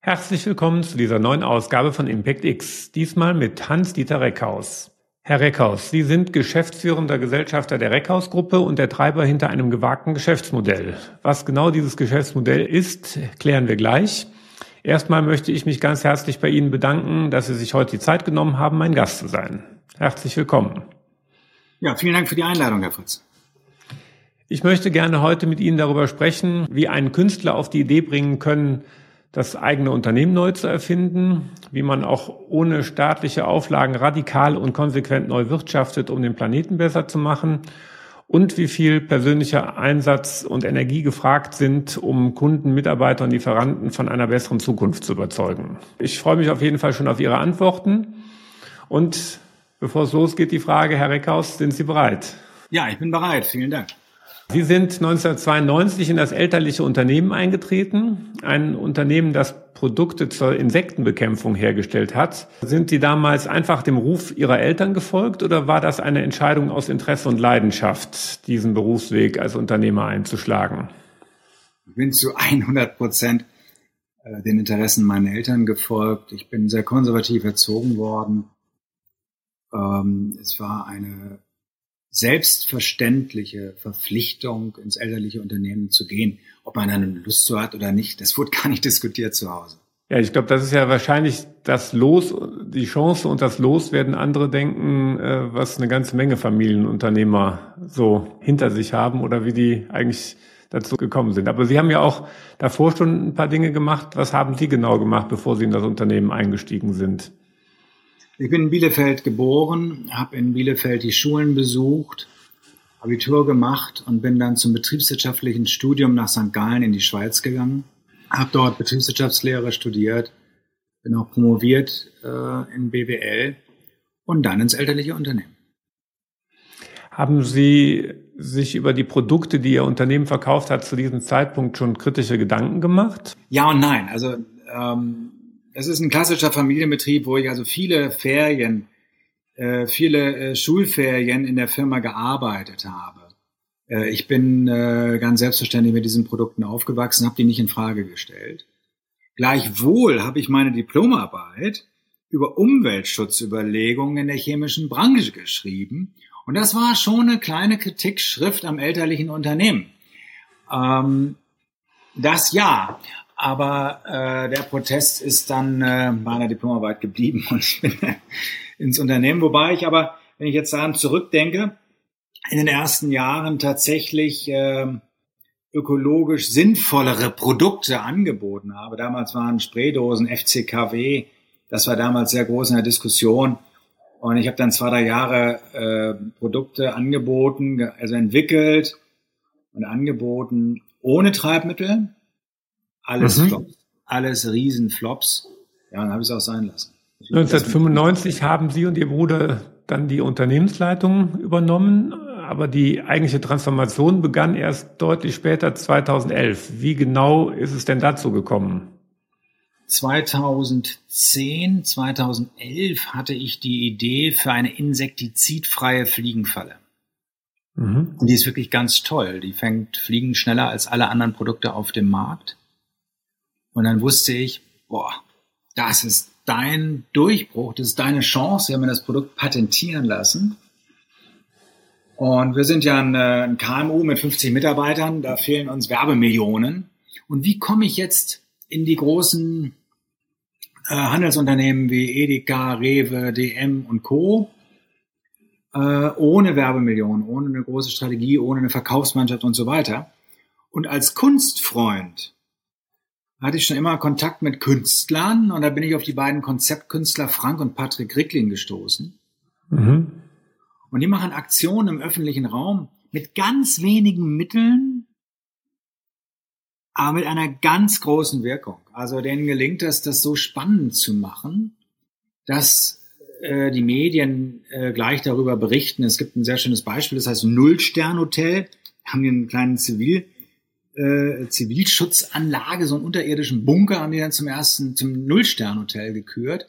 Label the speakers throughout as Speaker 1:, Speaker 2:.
Speaker 1: Herzlich willkommen zu dieser neuen Ausgabe von Impact X, diesmal mit Hans-Dieter Reckhaus. Herr Reckhaus, Sie sind geschäftsführender Gesellschafter der Reckhaus-Gruppe und der Treiber hinter einem gewagten Geschäftsmodell. Was genau dieses Geschäftsmodell ist, klären wir gleich. Erstmal möchte ich mich ganz herzlich bei Ihnen bedanken, dass Sie sich heute die Zeit genommen haben, mein Gast zu sein. Herzlich willkommen.
Speaker 2: Ja, vielen Dank für die Einladung, Herr Fritz.
Speaker 1: Ich möchte gerne heute mit Ihnen darüber sprechen, wie einen Künstler auf die Idee bringen können, das eigene Unternehmen neu zu erfinden, wie man auch ohne staatliche Auflagen radikal und konsequent neu wirtschaftet, um den Planeten besser zu machen und wie viel persönlicher Einsatz und Energie gefragt sind, um Kunden, Mitarbeiter und Lieferanten von einer besseren Zukunft zu überzeugen. Ich freue mich auf jeden Fall schon auf Ihre Antworten. Und bevor es losgeht, die Frage, Herr Reckhaus, sind Sie bereit?
Speaker 2: Ja, ich bin bereit. Vielen Dank.
Speaker 1: Sie sind 1992 in das elterliche Unternehmen eingetreten, ein Unternehmen, das Produkte zur Insektenbekämpfung hergestellt hat. Sind Sie damals einfach dem Ruf Ihrer Eltern gefolgt oder war das eine Entscheidung aus Interesse und Leidenschaft, diesen Berufsweg als Unternehmer einzuschlagen?
Speaker 2: Ich bin zu 100 Prozent äh, den Interessen meiner Eltern gefolgt. Ich bin sehr konservativ erzogen worden. Ähm, es war eine selbstverständliche Verpflichtung, ins elterliche Unternehmen zu gehen. Ob man eine Lust so hat oder nicht, das wurde gar nicht diskutiert zu Hause.
Speaker 1: Ja, ich glaube, das ist ja wahrscheinlich das Los, die Chance und das Los werden andere denken, äh, was eine ganze Menge Familienunternehmer so hinter sich haben oder wie die eigentlich dazu gekommen sind. Aber Sie haben ja auch davor schon ein paar Dinge gemacht. Was haben Sie genau gemacht, bevor Sie in das Unternehmen eingestiegen sind?
Speaker 2: Ich bin in Bielefeld geboren, habe in Bielefeld die Schulen besucht, Abitur gemacht und bin dann zum betriebswirtschaftlichen Studium nach St. Gallen in die Schweiz gegangen. Habe dort Betriebswirtschaftslehre studiert, bin auch promoviert äh, in BWL und dann ins elterliche Unternehmen.
Speaker 1: Haben Sie sich über die Produkte, die Ihr Unternehmen verkauft hat, zu diesem Zeitpunkt schon kritische Gedanken gemacht?
Speaker 2: Ja und nein. Also ähm, es ist ein klassischer Familienbetrieb, wo ich also viele Ferien, äh, viele äh, Schulferien in der Firma gearbeitet habe. Äh, ich bin äh, ganz selbstverständlich mit diesen Produkten aufgewachsen, habe die nicht in Frage gestellt. Gleichwohl habe ich meine Diplomarbeit über Umweltschutzüberlegungen in der chemischen Branche geschrieben. Und das war schon eine kleine Kritikschrift am elterlichen Unternehmen. Ähm, das ja. Aber äh, der Protest ist dann äh, bei Diplomarbeit geblieben und ich bin ins Unternehmen. Wobei ich aber, wenn ich jetzt daran zurückdenke, in den ersten Jahren tatsächlich äh, ökologisch sinnvollere Produkte angeboten habe. Damals waren Spraydosen FCKW, das war damals sehr groß in der Diskussion. Und ich habe dann zwei, drei Jahre äh, Produkte angeboten, also entwickelt und angeboten ohne Treibmittel, alles mhm. Flops. Alles Riesenflops. Ja, dann habe ich es auch sein lassen.
Speaker 1: 1995 haben Sie und Ihr Bruder dann die Unternehmensleitung übernommen, aber die eigentliche Transformation begann erst deutlich später, 2011. Wie genau ist es denn dazu gekommen?
Speaker 2: 2010, 2011 hatte ich die Idee für eine insektizidfreie Fliegenfalle. Mhm. Und die ist wirklich ganz toll. Die fängt Fliegen schneller als alle anderen Produkte auf dem Markt. Und dann wusste ich, boah, das ist dein Durchbruch, das ist deine Chance. Wir haben das Produkt patentieren lassen. Und wir sind ja ein, äh, ein KMU mit 50 Mitarbeitern, da fehlen uns Werbemillionen. Und wie komme ich jetzt in die großen äh, Handelsunternehmen wie Edeka, Rewe, DM und Co. Äh, ohne Werbemillionen, ohne eine große Strategie, ohne eine Verkaufsmannschaft und so weiter. Und als Kunstfreund hatte ich schon immer Kontakt mit Künstlern und da bin ich auf die beiden Konzeptkünstler Frank und Patrick Rickling gestoßen. Mhm. Und die machen Aktionen im öffentlichen Raum mit ganz wenigen Mitteln, aber mit einer ganz großen Wirkung. Also denen gelingt es, das so spannend zu machen, dass äh, die Medien äh, gleich darüber berichten. Es gibt ein sehr schönes Beispiel, das heißt Nullstern-Hotel. Haben die einen kleinen Zivil äh, Zivilschutzanlage, so einen unterirdischen Bunker, haben die dann zum ersten, zum Nullstern-Hotel gekürt.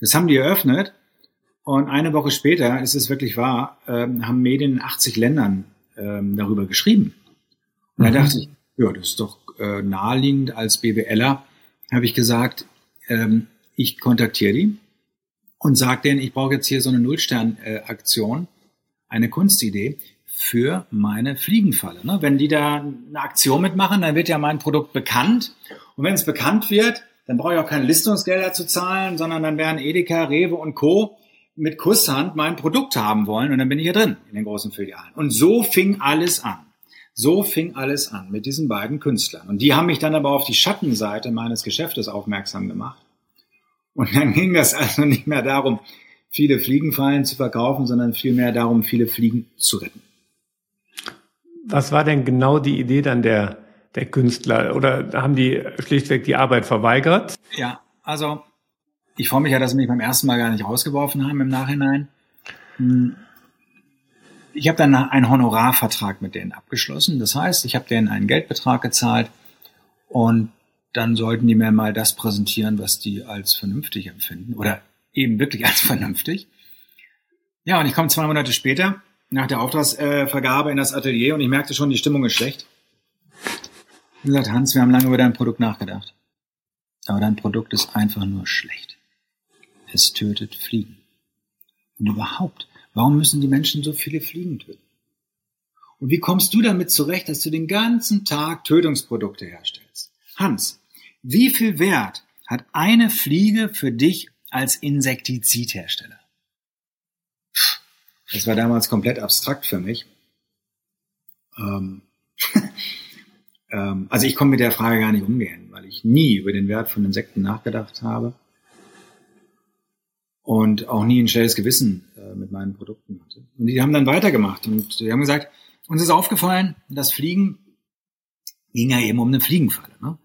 Speaker 2: Das haben die eröffnet. Und eine Woche später, ist es wirklich wahr, ähm, haben Medien in 80 Ländern ähm, darüber geschrieben. Und mhm. da dachte ich, ja, das ist doch äh, naheliegend als BWLer, habe ich gesagt, ähm, ich kontaktiere die und sage denen, ich brauche jetzt hier so eine Nullstern-Aktion, eine Kunstidee für meine Fliegenfalle. Ne? Wenn die da eine Aktion mitmachen, dann wird ja mein Produkt bekannt. Und wenn es bekannt wird, dann brauche ich auch keine Listungsgelder zu zahlen, sondern dann werden Edeka, Rewe und Co. mit Kusshand mein Produkt haben wollen und dann bin ich ja drin in den großen Filialen. Und so fing alles an. So fing alles an mit diesen beiden Künstlern. Und die haben mich dann aber auf die Schattenseite meines Geschäftes aufmerksam gemacht. Und dann ging das also nicht mehr darum, viele Fliegenfallen zu verkaufen, sondern vielmehr darum, viele Fliegen zu retten.
Speaker 1: Was war denn genau die Idee dann der, der Künstler? Oder haben die schlichtweg die Arbeit verweigert?
Speaker 2: Ja, also ich freue mich ja, dass sie mich beim ersten Mal gar nicht rausgeworfen haben im Nachhinein. Hm. Ich habe dann einen Honorarvertrag mit denen abgeschlossen. Das heißt, ich habe denen einen Geldbetrag gezahlt und dann sollten die mir mal das präsentieren, was die als vernünftig empfinden oder eben wirklich als vernünftig. Ja, und ich komme zwei Monate später nach der Auftragsvergabe in das Atelier und ich merkte schon, die Stimmung ist schlecht. Wie gesagt, Hans, wir haben lange über dein Produkt nachgedacht. Aber dein Produkt ist einfach nur schlecht. Es tötet Fliegen. Und überhaupt, warum müssen die Menschen so viele Fliegen töten? Und wie kommst du damit zurecht, dass du den ganzen Tag Tötungsprodukte herstellst? Hans, wie viel Wert hat eine Fliege für dich als Insektizidhersteller? Das war damals komplett abstrakt für mich. Ähm, ähm, also ich komme mit der Frage gar nicht umgehen, weil ich nie über den Wert von Insekten nachgedacht habe und auch nie ein schnelles Gewissen äh, mit meinen Produkten hatte. Und die haben dann weitergemacht und die haben gesagt, uns ist aufgefallen, dass Fliegen ging ja eben um eine Fliegenfalle. Ne?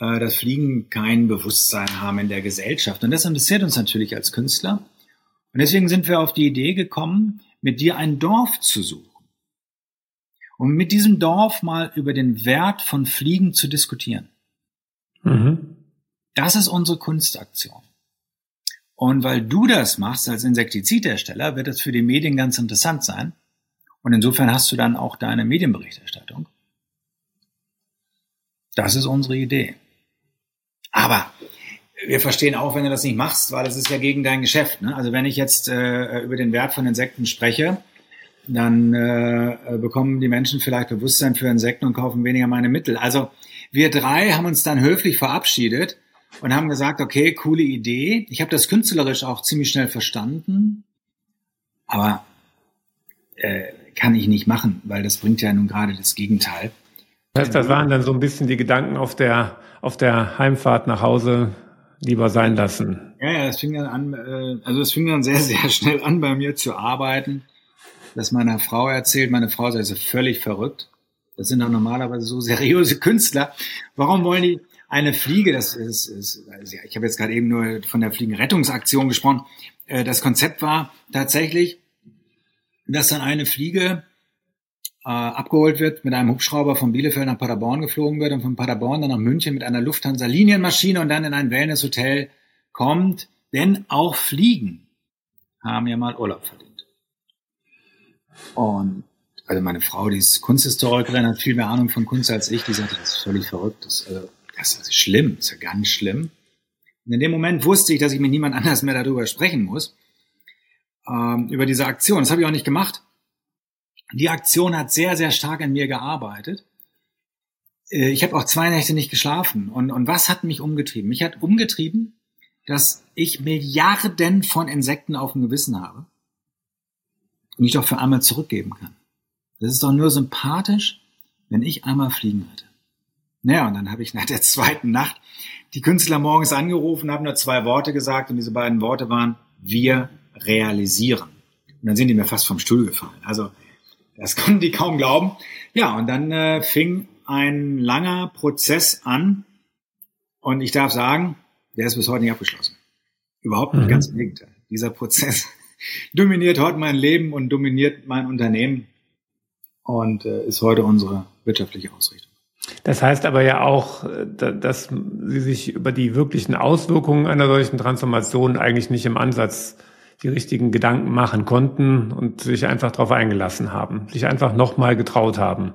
Speaker 2: äh, dass Fliegen kein Bewusstsein haben in der Gesellschaft. Und das interessiert uns natürlich als Künstler. Und deswegen sind wir auf die Idee gekommen, mit dir ein Dorf zu suchen. Um mit diesem Dorf mal über den Wert von Fliegen zu diskutieren. Mhm. Das ist unsere Kunstaktion. Und weil du das machst als Insektizidhersteller, wird das für die Medien ganz interessant sein. Und insofern hast du dann auch deine Medienberichterstattung. Das ist unsere Idee. Aber wir verstehen auch, wenn du das nicht machst, weil das ist ja gegen dein Geschäft. Ne? Also wenn ich jetzt äh, über den Wert von Insekten spreche, dann äh, bekommen die Menschen vielleicht Bewusstsein für Insekten und kaufen weniger meine Mittel. Also wir drei haben uns dann höflich verabschiedet und haben gesagt, okay, coole Idee. Ich habe das künstlerisch auch ziemlich schnell verstanden, aber äh, kann ich nicht machen, weil das bringt ja nun gerade das Gegenteil.
Speaker 1: Das heißt, das waren dann so ein bisschen die Gedanken auf der auf der Heimfahrt nach Hause lieber sein lassen?
Speaker 2: Ja, ja, das fing dann an, äh, also es fing dann sehr, sehr schnell an, bei mir zu arbeiten. Das meiner Frau erzählt, meine Frau sei so völlig verrückt. Das sind doch normalerweise so seriöse Künstler. Warum wollen die eine Fliege, das ist, ist also ich habe jetzt gerade eben nur von der Fliegenrettungsaktion gesprochen. Äh, das Konzept war tatsächlich, dass dann eine Fliege äh, abgeholt wird, mit einem Hubschrauber von Bielefeld nach Paderborn geflogen wird und von Paderborn dann nach München mit einer Lufthansa-Linienmaschine und dann in ein Wellness-Hotel kommt. Denn auch Fliegen haben ja mal Urlaub verdient. Und also meine Frau, die ist Kunsthistorikerin, hat viel mehr Ahnung von Kunst als ich, die sagt, das ist völlig verrückt, das, also, das ist schlimm, das ist ja ganz schlimm. Und in dem Moment wusste ich, dass ich mit niemand anders mehr darüber sprechen muss, ähm, über diese Aktion. Das habe ich auch nicht gemacht. Die Aktion hat sehr, sehr stark an mir gearbeitet. Äh, ich habe auch zwei Nächte nicht geschlafen. Und, und was hat mich umgetrieben? Mich hat umgetrieben, dass ich Milliarden von Insekten auf dem Gewissen habe und ich doch für einmal zurückgeben kann. Das ist doch nur sympathisch, wenn ich einmal fliegen würde. Naja, und dann habe ich nach der zweiten Nacht die Künstler morgens angerufen, haben nur zwei Worte gesagt und diese beiden Worte waren, wir realisieren. Und dann sind die mir fast vom Stuhl gefallen. Also das konnten die kaum glauben. Ja, und dann äh, fing ein langer Prozess an. Und ich darf sagen, der ist bis heute nicht abgeschlossen. Überhaupt nicht, mhm. ganz im Gegenteil. Dieser Prozess dominiert heute mein Leben und dominiert mein Unternehmen und äh, ist heute unsere wirtschaftliche Ausrichtung.
Speaker 1: Das heißt aber ja auch, äh, dass Sie sich über die wirklichen Auswirkungen einer solchen Transformation eigentlich nicht im Ansatz die richtigen Gedanken machen konnten und sich einfach darauf eingelassen haben, sich einfach nochmal getraut haben.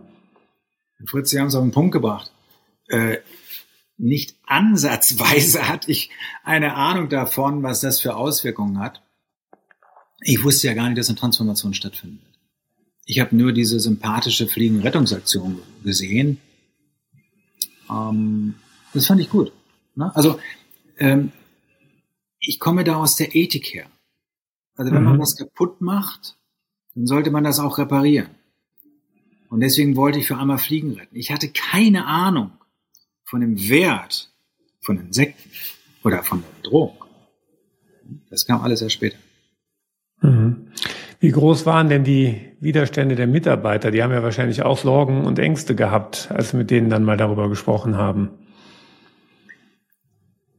Speaker 2: Fritz, Sie haben es auf den Punkt gebracht. Äh, nicht ansatzweise hatte ich eine Ahnung davon, was das für Auswirkungen hat. Ich wusste ja gar nicht, dass eine Transformation stattfindet. Ich habe nur diese sympathische Fliegenrettungsaktion gesehen. Ähm, das fand ich gut. Ne? Also ähm, ich komme da aus der Ethik her. Also wenn mhm. man was kaputt macht, dann sollte man das auch reparieren. Und deswegen wollte ich für einmal Fliegen retten. Ich hatte keine Ahnung von dem Wert von Insekten oder von der Bedrohung. Das kam alles erst später.
Speaker 1: Mhm. Wie groß waren denn die Widerstände der Mitarbeiter? Die haben ja wahrscheinlich auch Sorgen und Ängste gehabt, als wir mit denen dann mal darüber gesprochen haben.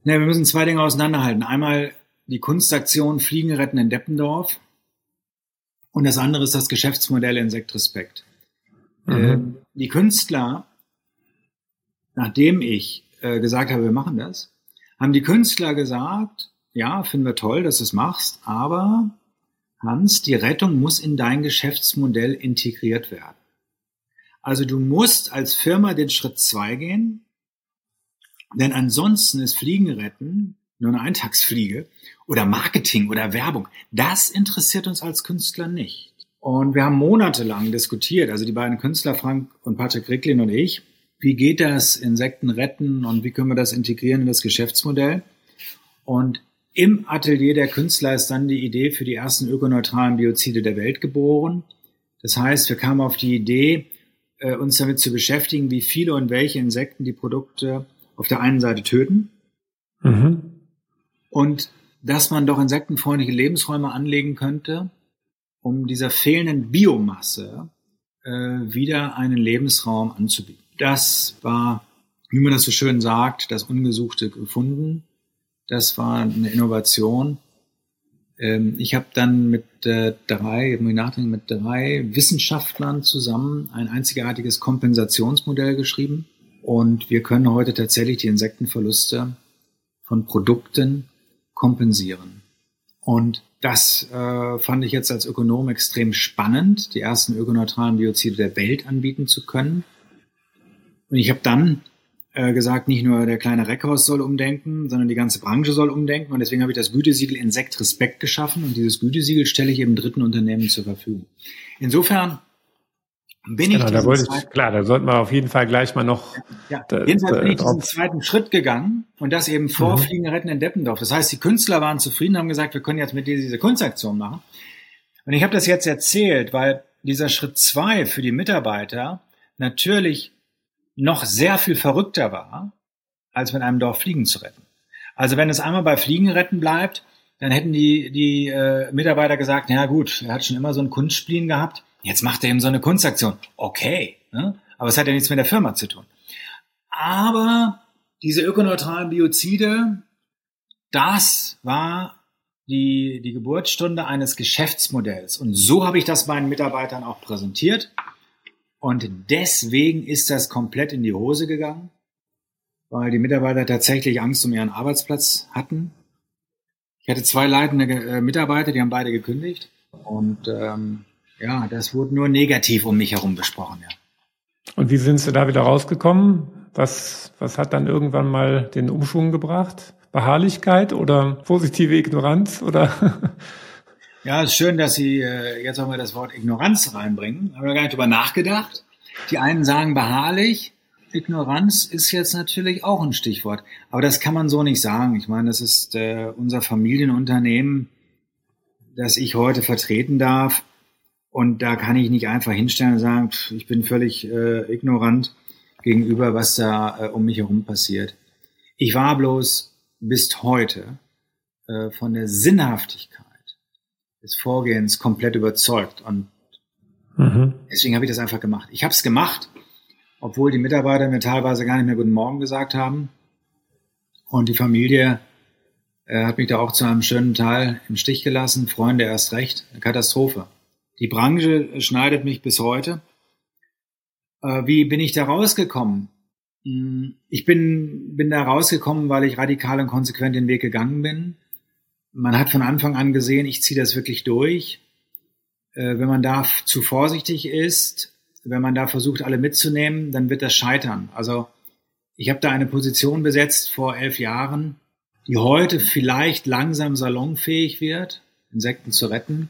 Speaker 2: Ja, wir müssen zwei Dinge auseinanderhalten. Einmal die Kunstaktion Fliegen retten in Deppendorf und das andere ist das Geschäftsmodell Insekt Respekt. Mhm. Äh, die Künstler, nachdem ich äh, gesagt habe, wir machen das, haben die Künstler gesagt, ja, finden wir toll, dass du es machst, aber Hans, die Rettung muss in dein Geschäftsmodell integriert werden. Also du musst als Firma den Schritt zwei gehen, denn ansonsten ist Fliegenretten nur eine Eintagsfliege oder Marketing oder Werbung. Das interessiert uns als Künstler nicht. Und wir haben monatelang diskutiert, also die beiden Künstler Frank und Patrick Ricklin und ich, wie geht das Insekten retten und wie können wir das integrieren in das Geschäftsmodell? Und im Atelier der Künstler ist dann die Idee für die ersten ökoneutralen Biozide der Welt geboren. Das heißt, wir kamen auf die Idee, äh, uns damit zu beschäftigen, wie viele und welche Insekten die Produkte auf der einen Seite töten mhm. Und dass man doch insektenfreundliche Lebensräume anlegen könnte, um dieser fehlenden Biomasse äh, wieder einen Lebensraum anzubieten. Das war, wie man das so schön sagt, das Ungesuchte gefunden. Das war eine Innovation. Ähm, ich habe dann mit äh, drei, muss ich nachdenken, mit drei Wissenschaftlern zusammen ein einzigartiges Kompensationsmodell geschrieben. Und wir können heute tatsächlich die Insektenverluste von Produkten kompensieren. Und das äh, fand ich jetzt als Ökonom extrem spannend, die ersten ökoneutralen Biozide der Welt anbieten zu können. Und ich habe dann äh, gesagt, nicht nur der kleine Reckhaus soll umdenken, sondern die ganze Branche soll umdenken. Und deswegen habe ich das Gütesiegel Insekt Respekt geschaffen. Und dieses Gütesiegel stelle ich eben dritten Unternehmen zur Verfügung. Insofern bin genau,
Speaker 1: ich da wollte ich, klar, da sollten wir auf jeden Fall gleich mal noch.
Speaker 2: Ja, da, jedenfalls bin ich diesen zweiten Schritt gegangen und das eben vor mhm. Fliegen retten in Deppendorf. Das heißt, die Künstler waren zufrieden, haben gesagt, wir können jetzt mit dir diese Kunstaktion machen. Und ich habe das jetzt erzählt, weil dieser Schritt zwei für die Mitarbeiter natürlich noch sehr viel verrückter war, als mit einem Dorf Fliegen zu retten. Also wenn es einmal bei Fliegen retten bleibt, dann hätten die, die äh, Mitarbeiter gesagt, na gut, er hat schon immer so einen Kunstspleen gehabt, jetzt macht er eben so eine Kunstaktion. Okay, ne? aber es hat ja nichts mit der Firma zu tun. Aber diese ökoneutralen Biozide, das war die, die Geburtsstunde eines Geschäftsmodells. Und so habe ich das meinen Mitarbeitern auch präsentiert. Und deswegen ist das komplett in die Hose gegangen, weil die Mitarbeiter tatsächlich Angst um ihren Arbeitsplatz hatten. Ich hatte zwei leitende äh, Mitarbeiter, die haben beide gekündigt. Und ähm, ja, das wurde nur negativ um mich herum besprochen, ja.
Speaker 1: Und wie sind Sie da wieder rausgekommen? Was, was hat dann irgendwann mal den Umschwung gebracht? Beharrlichkeit oder positive Ignoranz oder?
Speaker 2: Ja, ist schön, dass Sie äh, jetzt auch mal das Wort Ignoranz reinbringen. Haben wir gar nicht drüber nachgedacht. Die einen sagen beharrlich. Ignoranz ist jetzt natürlich auch ein Stichwort. Aber das kann man so nicht sagen. Ich meine, das ist äh, unser Familienunternehmen, das ich heute vertreten darf. Und da kann ich nicht einfach hinstellen und sagen, pff, ich bin völlig äh, ignorant gegenüber, was da äh, um mich herum passiert. Ich war bloß bis heute äh, von der Sinnhaftigkeit des Vorgehens komplett überzeugt. Und mhm. deswegen habe ich das einfach gemacht. Ich habe es gemacht, obwohl die Mitarbeiter mir teilweise gar nicht mehr Guten Morgen gesagt haben. Und die Familie äh, hat mich da auch zu einem schönen Teil im Stich gelassen. Freunde erst recht. Eine Katastrophe. Die Branche schneidet mich bis heute. Äh, wie bin ich da rausgekommen? Hm, ich bin, bin da rausgekommen, weil ich radikal und konsequent den Weg gegangen bin man hat von Anfang an gesehen, ich ziehe das wirklich durch. Äh, wenn man da zu vorsichtig ist, wenn man da versucht, alle mitzunehmen, dann wird das scheitern. Also ich habe da eine Position besetzt vor elf Jahren, die heute vielleicht langsam salonfähig wird, Insekten zu retten,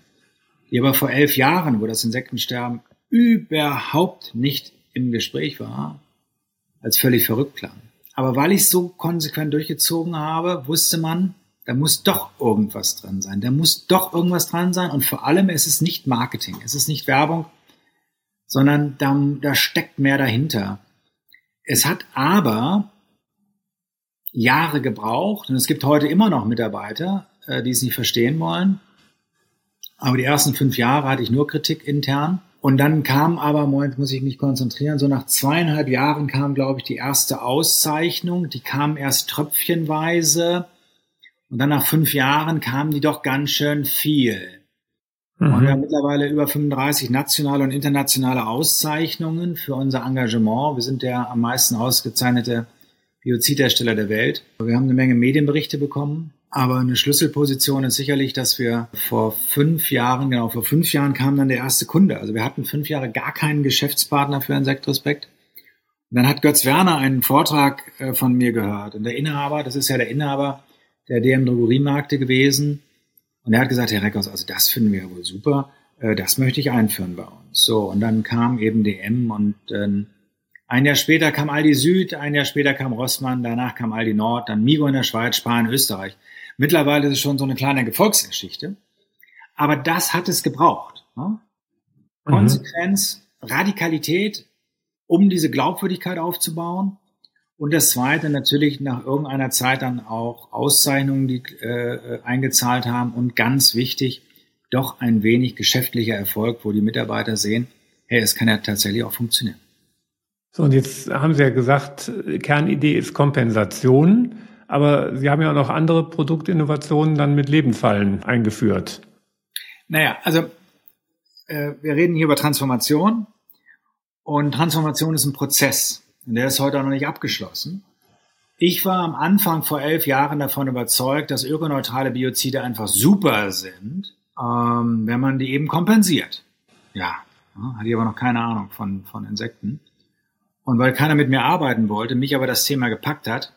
Speaker 2: die aber vor elf Jahren, wo das Insektensterben überhaupt nicht im Gespräch war, als völlig verrückt klang. Aber weil ich so konsequent durchgezogen habe, wusste man, da muss doch irgendwas dran sein. Da muss doch irgendwas dran sein. Und vor allem, es ist nicht Marketing, es ist nicht Werbung, sondern da, da steckt mehr dahinter. Es hat aber Jahre gebraucht und es gibt heute immer noch Mitarbeiter, äh, die es nicht verstehen wollen. Aber die ersten fünf Jahre hatte ich nur Kritik intern. Und dann kam aber, Moment, muss ich mich konzentrieren, so nach zweieinhalb Jahren kam, glaube ich, die erste Auszeichnung. Die kam erst tröpfchenweise. Und dann nach fünf Jahren kamen die doch ganz schön viel. Mhm. Und wir haben mittlerweile über 35 nationale und internationale Auszeichnungen für unser Engagement. Wir sind der am meisten ausgezeichnete Biozidhersteller der Welt. Wir haben eine Menge Medienberichte bekommen. Aber eine Schlüsselposition ist sicherlich, dass wir vor fünf Jahren, genau, vor fünf Jahren kam dann der erste Kunde. Also wir hatten fünf Jahre gar keinen Geschäftspartner für Insektrespekt. Und dann hat Götz Werner einen Vortrag äh, von mir gehört. Und der Inhaber, das ist ja der Inhaber der DM Drogeriemärkte gewesen. Und er hat gesagt, Herr Reckers, also das finden wir wohl super. Äh, das möchte ich einführen bei uns. So, und dann kam eben DM und ein Jahr später kam Aldi Süd, ein Jahr später kam Rossmann, danach kam Aldi Nord, dann Migo in der Schweiz, Spanien, Österreich. Mittlerweile ist es schon so eine kleine Gefolgsgeschichte. Aber das hat es gebraucht. Ne? Mhm. Konsequenz, Radikalität, um diese Glaubwürdigkeit aufzubauen. Und das Zweite natürlich nach irgendeiner Zeit dann auch Auszeichnungen, die äh, eingezahlt haben. Und ganz wichtig, doch ein wenig geschäftlicher Erfolg, wo die Mitarbeiter sehen, hey, es kann ja tatsächlich auch funktionieren.
Speaker 1: So, und jetzt haben Sie ja gesagt, Kernidee ist Kompensation. Aber Sie haben ja auch noch andere Produktinnovationen dann mit Lebendfallen eingeführt.
Speaker 2: Naja, also äh, wir reden hier über Transformation und Transformation ist ein Prozess und der ist heute auch noch nicht abgeschlossen. Ich war am Anfang vor elf Jahren davon überzeugt, dass ökoneutrale Biozide einfach super sind, ähm, wenn man die eben kompensiert. Ja, hatte ich aber noch keine Ahnung von, von Insekten. Und weil keiner mit mir arbeiten wollte, mich aber das Thema gepackt hat,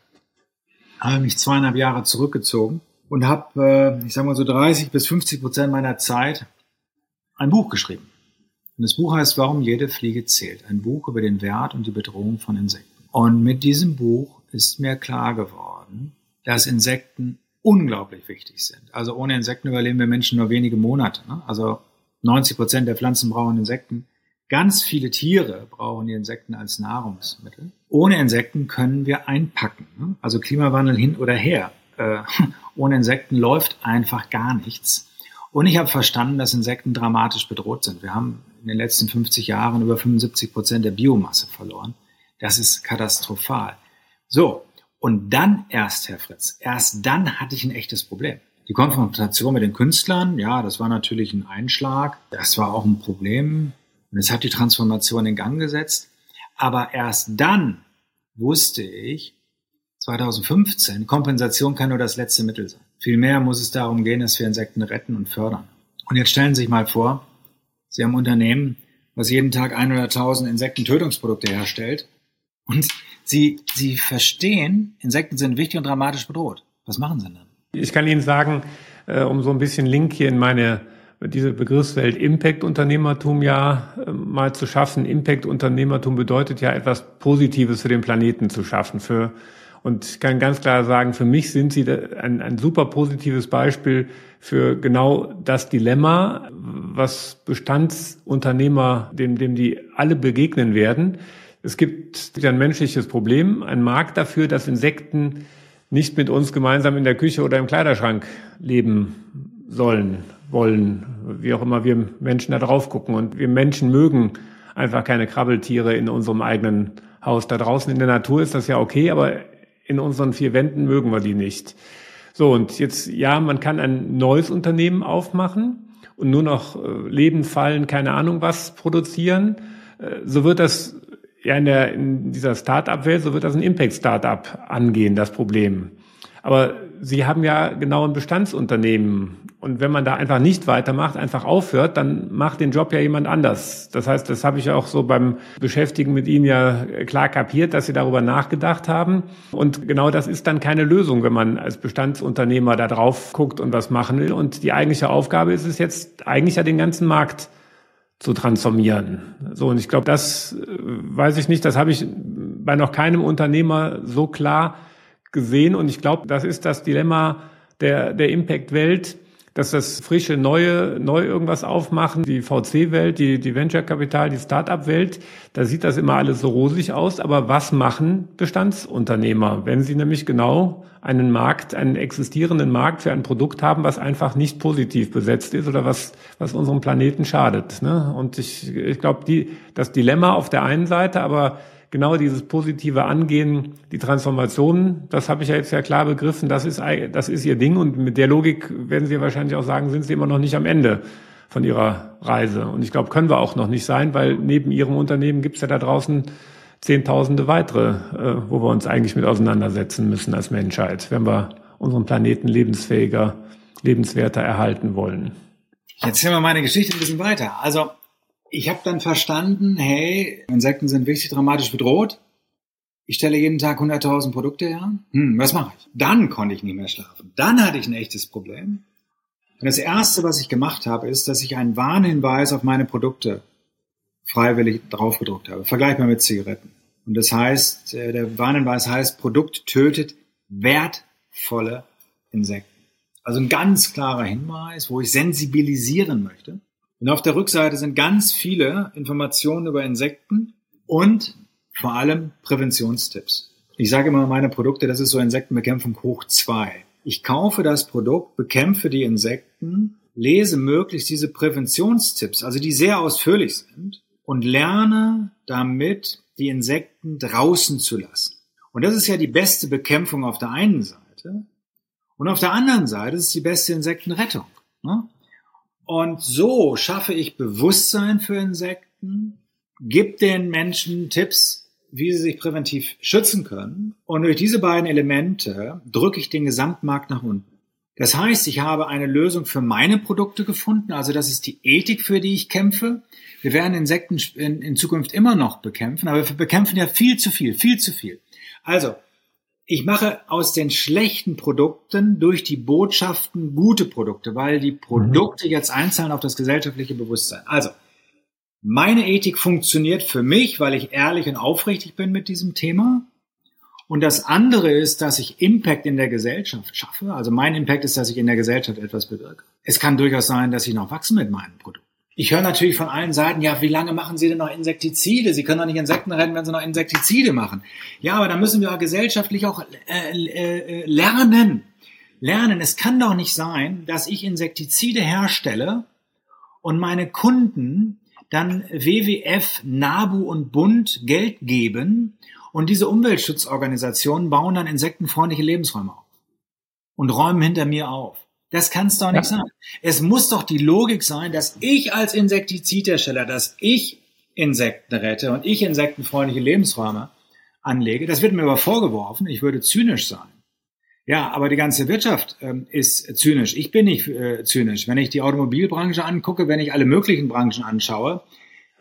Speaker 2: habe mich zweieinhalb Jahre zurückgezogen und habe, äh, ich sage mal so 30 bis 50 Prozent meiner Zeit ein Buch geschrieben. Und das Buch heißt Warum jede Fliege zählt. Ein Buch über den Wert und die Bedrohung von Insekten. Und mit diesem Buch ist mir klar geworden, dass Insekten unglaublich wichtig sind. Also ohne Insekten überleben wir Menschen nur wenige Monate. Ne? Also 90 Prozent der Pflanzen brauchen Insekten. Ganz viele Tiere brauchen die Insekten als Nahrungsmittel. Ohne Insekten können wir einpacken. Ne? Also Klimawandel hin oder her. Äh, ohne Insekten läuft einfach gar nichts. Und ich habe verstanden, dass Insekten dramatisch bedroht sind. Wir haben in den letzten 50 Jahren über 75 Prozent der Biomasse verloren. Das ist katastrophal. So, und dann erst, Herr Fritz, erst dann hatte ich ein echtes Problem. Die Konfrontation mit den Künstlern, ja, das war natürlich ein Einschlag. Das war auch ein Problem. Und es hat die Transformation in Gang gesetzt. Aber erst dann wusste ich, 2015, Kompensation kann nur das letzte Mittel sein. Vielmehr muss es darum gehen, dass wir Insekten retten und fördern. Und jetzt stellen Sie sich mal vor, Sie haben ein Unternehmen, was jeden Tag 100.000 Insektentötungsprodukte herstellt. Und Sie, Sie verstehen, Insekten sind wichtig und dramatisch bedroht. Was machen Sie dann?
Speaker 1: Ich kann Ihnen sagen, äh, um so ein bisschen Link hier in meine diese Begriffswelt Impact-Unternehmertum ja äh, mal zu schaffen. Impact-Unternehmertum bedeutet ja etwas Positives für den Planeten zu schaffen. Für, und ich kann ganz klar sagen, für mich sind Sie ein, ein super positives Beispiel für genau das Dilemma, was Bestandsunternehmer, dem, dem die alle begegnen werden. Es gibt ein menschliches Problem, ein Markt dafür, dass Insekten nicht mit uns gemeinsam in der Küche oder im Kleiderschrank leben sollen wollen, wie auch immer wir Menschen da drauf gucken. Und wir Menschen mögen einfach keine Krabbeltiere in unserem eigenen Haus. Da draußen in der Natur ist das ja okay, aber in unseren vier Wänden mögen wir die nicht. So, und jetzt, ja, man kann ein neues Unternehmen aufmachen und nur noch äh, Leben, Fallen, keine Ahnung was produzieren. Äh, so wird das ja in, der, in dieser Start-up-Welt, so wird das ein Impact-Startup angehen, das Problem. Aber Sie haben ja genau ein Bestandsunternehmen. Und wenn man da einfach nicht weitermacht, einfach aufhört, dann macht den Job ja jemand anders. Das heißt, das habe ich auch so beim Beschäftigen mit Ihnen ja klar kapiert, dass Sie darüber nachgedacht haben. Und genau das ist dann keine Lösung, wenn man als Bestandsunternehmer da drauf guckt und was machen will. Und die eigentliche Aufgabe ist es jetzt eigentlich ja den ganzen Markt zu transformieren. So, und ich glaube, das äh, weiß ich nicht, das habe ich bei noch keinem Unternehmer so klar gesehen. Und ich glaube, das ist das Dilemma der, der Impact-Welt, dass das frische, neue, neu irgendwas aufmachen, die VC-Welt, die, die Venture-Kapital, die Start-up-Welt, da sieht das immer alles so rosig aus. Aber was machen Bestandsunternehmer, wenn sie nämlich genau einen Markt, einen existierenden Markt für ein Produkt haben, was einfach nicht positiv besetzt ist oder was, was unserem Planeten schadet? Ne? Und ich, ich glaube, die, das Dilemma auf der einen Seite, aber genau dieses positive Angehen, die Transformation, das habe ich ja jetzt ja klar begriffen, das ist, das ist ihr Ding und mit der Logik werden Sie wahrscheinlich auch sagen, sind Sie immer noch nicht am Ende von Ihrer Reise. Und ich glaube, können wir auch noch nicht sein, weil neben Ihrem Unternehmen gibt es ja da draußen Zehntausende weitere, äh, wo wir uns eigentlich mit auseinandersetzen müssen als Menschheit, wenn wir unseren Planeten lebensfähiger, lebenswerter erhalten wollen.
Speaker 2: Jetzt sehen wir meine Geschichte ein bisschen weiter. Also ich habe dann verstanden, hey, Insekten sind wichtig dramatisch bedroht. Ich stelle jeden Tag 100.000 Produkte her. Hm, was mache ich? Dann konnte ich nicht mehr schlafen. Dann hatte ich ein echtes Problem. Und das Erste, was ich gemacht habe, ist, dass ich einen Warnhinweis auf meine Produkte freiwillig draufgedruckt habe. Vergleichbar mit Zigaretten. Und das heißt, äh, der Warnhinweis heißt, Produkt tötet wertvolle Insekten. Also ein ganz klarer Hinweis, wo ich sensibilisieren möchte. Und auf der Rückseite sind ganz viele Informationen über Insekten und vor allem Präventionstipps. Ich sage immer meine Produkte, das ist so Insektenbekämpfung hoch zwei. Ich kaufe das Produkt, bekämpfe die Insekten, lese möglichst diese Präventionstipps, also die sehr ausführlich sind, und lerne damit, die Insekten draußen zu lassen. Und das ist ja die beste Bekämpfung auf der einen Seite. Und auf der anderen Seite ist es die beste Insektenrettung. Ne? Und so schaffe ich Bewusstsein für Insekten, gebe den Menschen Tipps, wie sie sich präventiv schützen können. Und durch diese beiden Elemente drücke ich den Gesamtmarkt nach unten. Das heißt, ich habe eine Lösung für meine Produkte gefunden. Also das ist die Ethik, für die ich kämpfe. Wir werden Insekten in, in Zukunft immer noch bekämpfen, aber wir bekämpfen ja viel zu viel, viel zu viel. Also, ich mache aus den schlechten Produkten durch die Botschaften gute Produkte, weil die Produkte mhm. jetzt einzahlen auf das gesellschaftliche Bewusstsein. Also, meine Ethik funktioniert für mich, weil ich ehrlich und aufrichtig bin mit diesem Thema. Und das andere ist, dass ich Impact in der Gesellschaft schaffe. Also mein Impact ist, dass ich in der Gesellschaft etwas bewirke. Es kann durchaus sein, dass ich noch wachse mit meinem Produkt. Ich höre natürlich von allen Seiten, ja, wie lange machen Sie denn noch Insektizide? Sie können doch nicht Insekten retten, wenn Sie noch Insektizide machen. Ja, aber da müssen wir auch gesellschaftlich auch äh, äh, lernen. Lernen. Es kann doch nicht sein, dass ich Insektizide herstelle und meine Kunden dann WWF, NABU und Bund Geld geben und diese Umweltschutzorganisationen bauen dann insektenfreundliche Lebensräume auf und räumen hinter mir auf. Das kann es doch nicht ja. sein. Es muss doch die Logik sein, dass ich als Insektizidhersteller, dass ich Insekten rette und ich insektenfreundliche Lebensräume anlege. Das wird mir aber vorgeworfen, ich würde zynisch sein. Ja, aber die ganze Wirtschaft ähm, ist zynisch. Ich bin nicht äh, zynisch. Wenn ich die Automobilbranche angucke, wenn ich alle möglichen Branchen anschaue,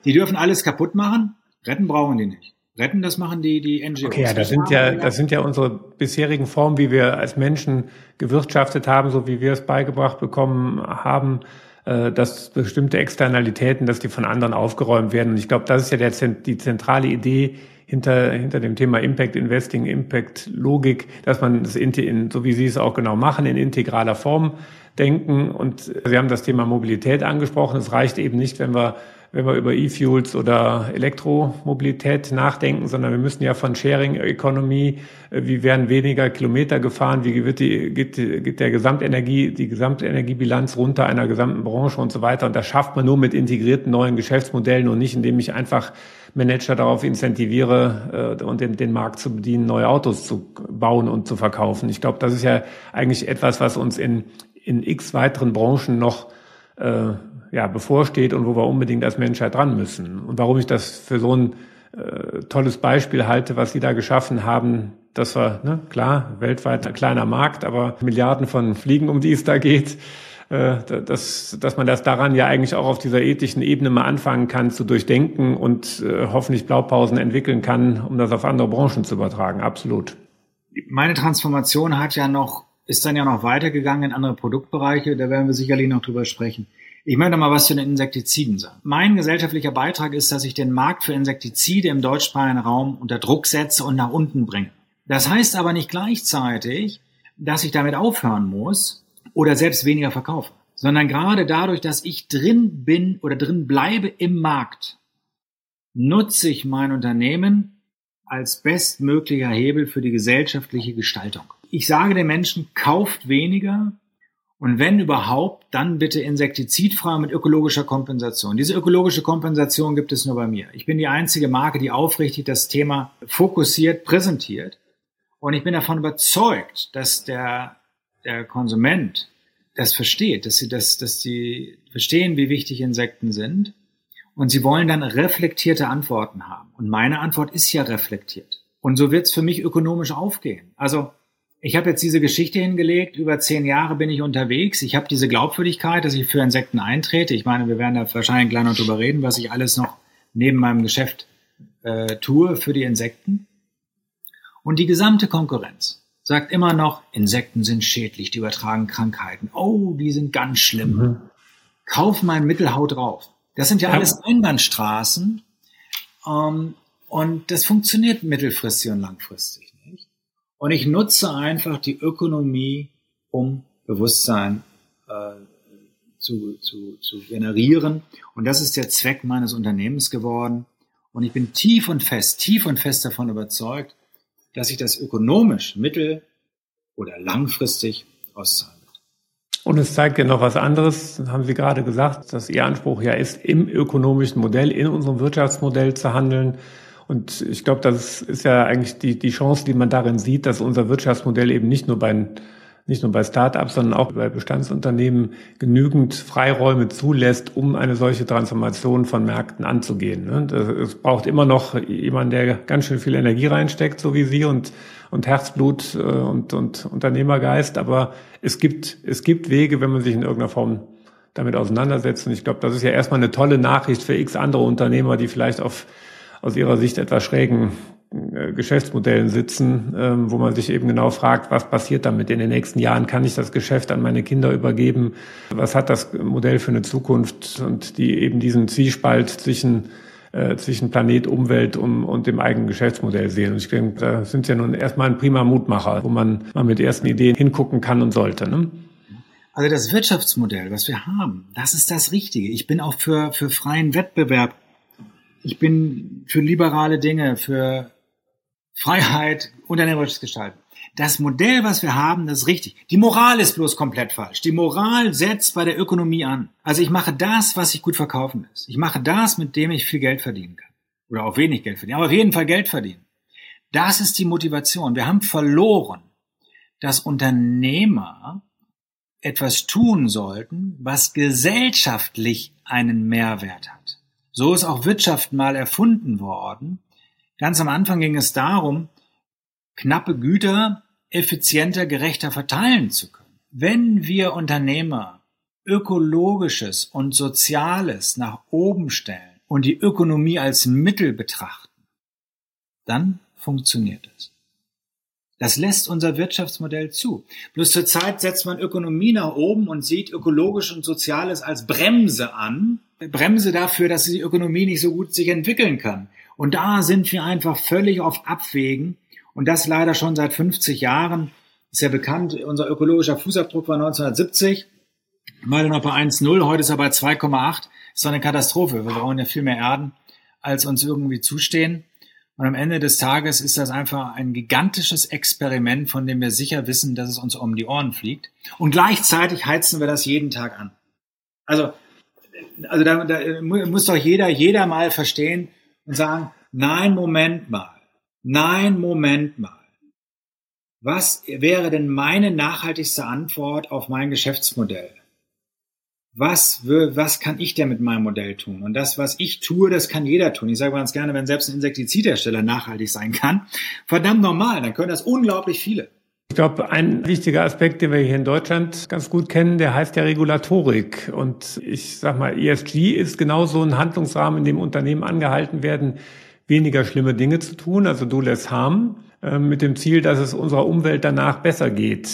Speaker 2: die dürfen alles kaputt machen, retten brauchen die nicht retten, das machen die, die NGOs.
Speaker 1: Okay, ja, das sind ja, das sind ja unsere bisherigen Formen, wie wir als Menschen gewirtschaftet haben, so wie wir es beigebracht bekommen haben, äh, dass bestimmte Externalitäten, dass die von anderen aufgeräumt werden. Und ich glaube, das ist ja der, die zentrale Idee hinter, hinter dem Thema Impact Investing, Impact Logik, dass man das in, so wie Sie es auch genau machen, in integraler Form denken. Und Sie haben das Thema Mobilität angesprochen. Es reicht eben nicht, wenn wir wenn wir über E-Fuels oder Elektromobilität nachdenken, sondern wir müssen ja von Sharing Economy, äh, wie werden weniger Kilometer gefahren, wie wird die, geht, geht der Gesamtenergie, die Gesamtenergiebilanz runter einer gesamten Branche und so weiter. Und das schafft man nur mit integrierten neuen Geschäftsmodellen und nicht, indem ich einfach Manager darauf incentiviere äh, und den, den Markt zu bedienen, neue Autos zu bauen und zu verkaufen. Ich glaube, das ist ja eigentlich etwas, was uns in, in x weiteren Branchen noch äh, ja, bevorsteht und wo wir unbedingt als Menschheit dran müssen. Und warum ich das für so ein äh, tolles Beispiel halte, was Sie da geschaffen haben, dass wir, ne, klar, weltweit ein kleiner Markt, aber Milliarden von Fliegen, um die es da geht, äh, dass, dass man das daran ja eigentlich auch auf dieser ethischen Ebene mal anfangen kann zu durchdenken und äh, hoffentlich Blaupausen entwickeln kann, um das auf andere Branchen zu übertragen. Absolut.
Speaker 2: Meine Transformation hat ja noch, ist dann ja noch weitergegangen in andere Produktbereiche, da werden wir sicherlich noch drüber sprechen. Ich möchte mal was zu den Insektiziden sagen. Mein gesellschaftlicher Beitrag ist, dass ich den Markt für Insektizide im deutschsprachigen Raum unter Druck setze und nach unten bringe. Das heißt aber nicht gleichzeitig, dass ich damit aufhören muss oder selbst weniger verkaufe, sondern gerade dadurch, dass ich drin bin oder drin bleibe im Markt, nutze ich mein Unternehmen als bestmöglicher Hebel für die gesellschaftliche Gestaltung. Ich sage den Menschen, kauft weniger, und wenn überhaupt, dann bitte insektizidfrei mit ökologischer Kompensation. Diese ökologische Kompensation gibt es nur bei mir. Ich bin die einzige Marke, die aufrichtig das Thema fokussiert präsentiert. Und ich bin davon überzeugt, dass der, der Konsument das versteht, dass sie das, dass sie verstehen, wie wichtig Insekten sind. Und sie wollen dann reflektierte Antworten haben. Und meine Antwort ist ja reflektiert. Und so wird es für mich ökonomisch aufgehen. Also ich habe jetzt diese Geschichte hingelegt, über zehn Jahre bin ich unterwegs. Ich habe diese Glaubwürdigkeit, dass ich für Insekten eintrete. Ich meine, wir werden da wahrscheinlich gleich noch drüber reden, was ich alles noch neben meinem Geschäft äh, tue für die Insekten. Und die gesamte Konkurrenz sagt immer noch, Insekten sind schädlich, die übertragen Krankheiten. Oh, die sind ganz schlimm. Mhm. Kauf mein Mittelhaut drauf. Das sind ja, ja. alles Einbahnstraßen. Ähm, und das funktioniert mittelfristig und langfristig. Und ich nutze einfach die Ökonomie, um Bewusstsein äh, zu, zu, zu generieren. Und das ist der Zweck meines Unternehmens geworden. Und ich bin tief und fest, tief und fest davon überzeugt, dass sich das ökonomisch mittel- oder langfristig auszahlen wird.
Speaker 1: Und es zeigt ja noch was anderes, haben Sie gerade gesagt, dass Ihr Anspruch ja ist, im ökonomischen Modell, in unserem Wirtschaftsmodell zu handeln. Und ich glaube, das ist ja eigentlich die, die Chance, die man darin sieht, dass unser Wirtschaftsmodell eben nicht nur bei, nicht nur bei Start-ups, sondern auch bei Bestandsunternehmen genügend Freiräume zulässt, um eine solche Transformation von Märkten anzugehen. Ne? Es braucht immer noch jemanden, der ganz schön viel Energie reinsteckt, so wie Sie und, und Herzblut äh, und, und Unternehmergeist. Aber es gibt, es gibt Wege, wenn man sich in irgendeiner Form damit auseinandersetzt. Und ich glaube, das ist ja erstmal eine tolle Nachricht für x andere Unternehmer, die vielleicht auf aus ihrer Sicht etwas schrägen äh, Geschäftsmodellen sitzen, ähm, wo man sich eben genau fragt, was passiert damit in den nächsten Jahren? Kann ich das Geschäft an meine Kinder übergeben? Was hat das Modell für eine Zukunft? Und die eben diesen Zwiespalt zwischen äh, zwischen Planet, Umwelt und, und dem eigenen Geschäftsmodell sehen. Und ich denke, da sind ja nun erstmal ein prima Mutmacher, wo man mal mit ersten Ideen hingucken kann und sollte. Ne?
Speaker 2: Also das Wirtschaftsmodell, was wir haben, das ist das Richtige. Ich bin auch für, für freien Wettbewerb ich bin für liberale Dinge, für Freiheit, unternehmerisches Gestalten. Das Modell, was wir haben, das ist richtig. Die Moral ist bloß komplett falsch. Die Moral setzt bei der Ökonomie an. Also ich mache das, was sich gut verkaufen lässt. Ich mache das, mit dem ich viel Geld verdienen kann. Oder auch wenig Geld verdienen, aber auf jeden Fall Geld verdienen. Das ist die Motivation. Wir haben verloren, dass Unternehmer etwas tun sollten, was gesellschaftlich einen Mehrwert hat. So ist auch Wirtschaft mal erfunden worden. Ganz am Anfang ging es darum, knappe Güter effizienter, gerechter verteilen zu können. Wenn wir Unternehmer ökologisches und soziales nach oben stellen und die Ökonomie als Mittel betrachten, dann funktioniert es. Das lässt unser Wirtschaftsmodell zu. Bloß zurzeit setzt man Ökonomie nach oben und sieht ökologisch und soziales als Bremse an, Bremse dafür, dass die Ökonomie nicht so gut sich entwickeln kann. Und da sind wir einfach völlig auf Abwägen. Und das leider schon seit 50 Jahren. Ist ja bekannt, unser ökologischer Fußabdruck war 1970. Mal noch bei 1,0, heute ist er bei 2,8. Ist doch eine Katastrophe. Wir brauchen ja viel mehr Erden, als uns irgendwie zustehen. Und am Ende des Tages ist das einfach ein gigantisches Experiment, von dem wir sicher wissen, dass es uns um die Ohren fliegt. Und gleichzeitig heizen wir das jeden Tag an. Also also da, da muss doch jeder, jeder mal verstehen und sagen, nein, Moment mal, nein, Moment mal. Was wäre denn meine nachhaltigste Antwort auf mein Geschäftsmodell? was, was kann ich denn mit meinem Modell tun? Und das, was ich tue, das kann jeder tun. Ich sage ganz gerne, wenn selbst ein Insektizidhersteller nachhaltig sein kann, verdammt normal, dann können das unglaublich viele.
Speaker 1: Ich glaube, ein wichtiger Aspekt, den wir hier in Deutschland ganz gut kennen, der heißt ja Regulatorik. Und ich sag mal, ESG ist genauso ein Handlungsrahmen, in dem Unternehmen angehalten werden, weniger schlimme Dinge zu tun, also do less harm, äh, mit dem Ziel, dass es unserer Umwelt danach besser geht.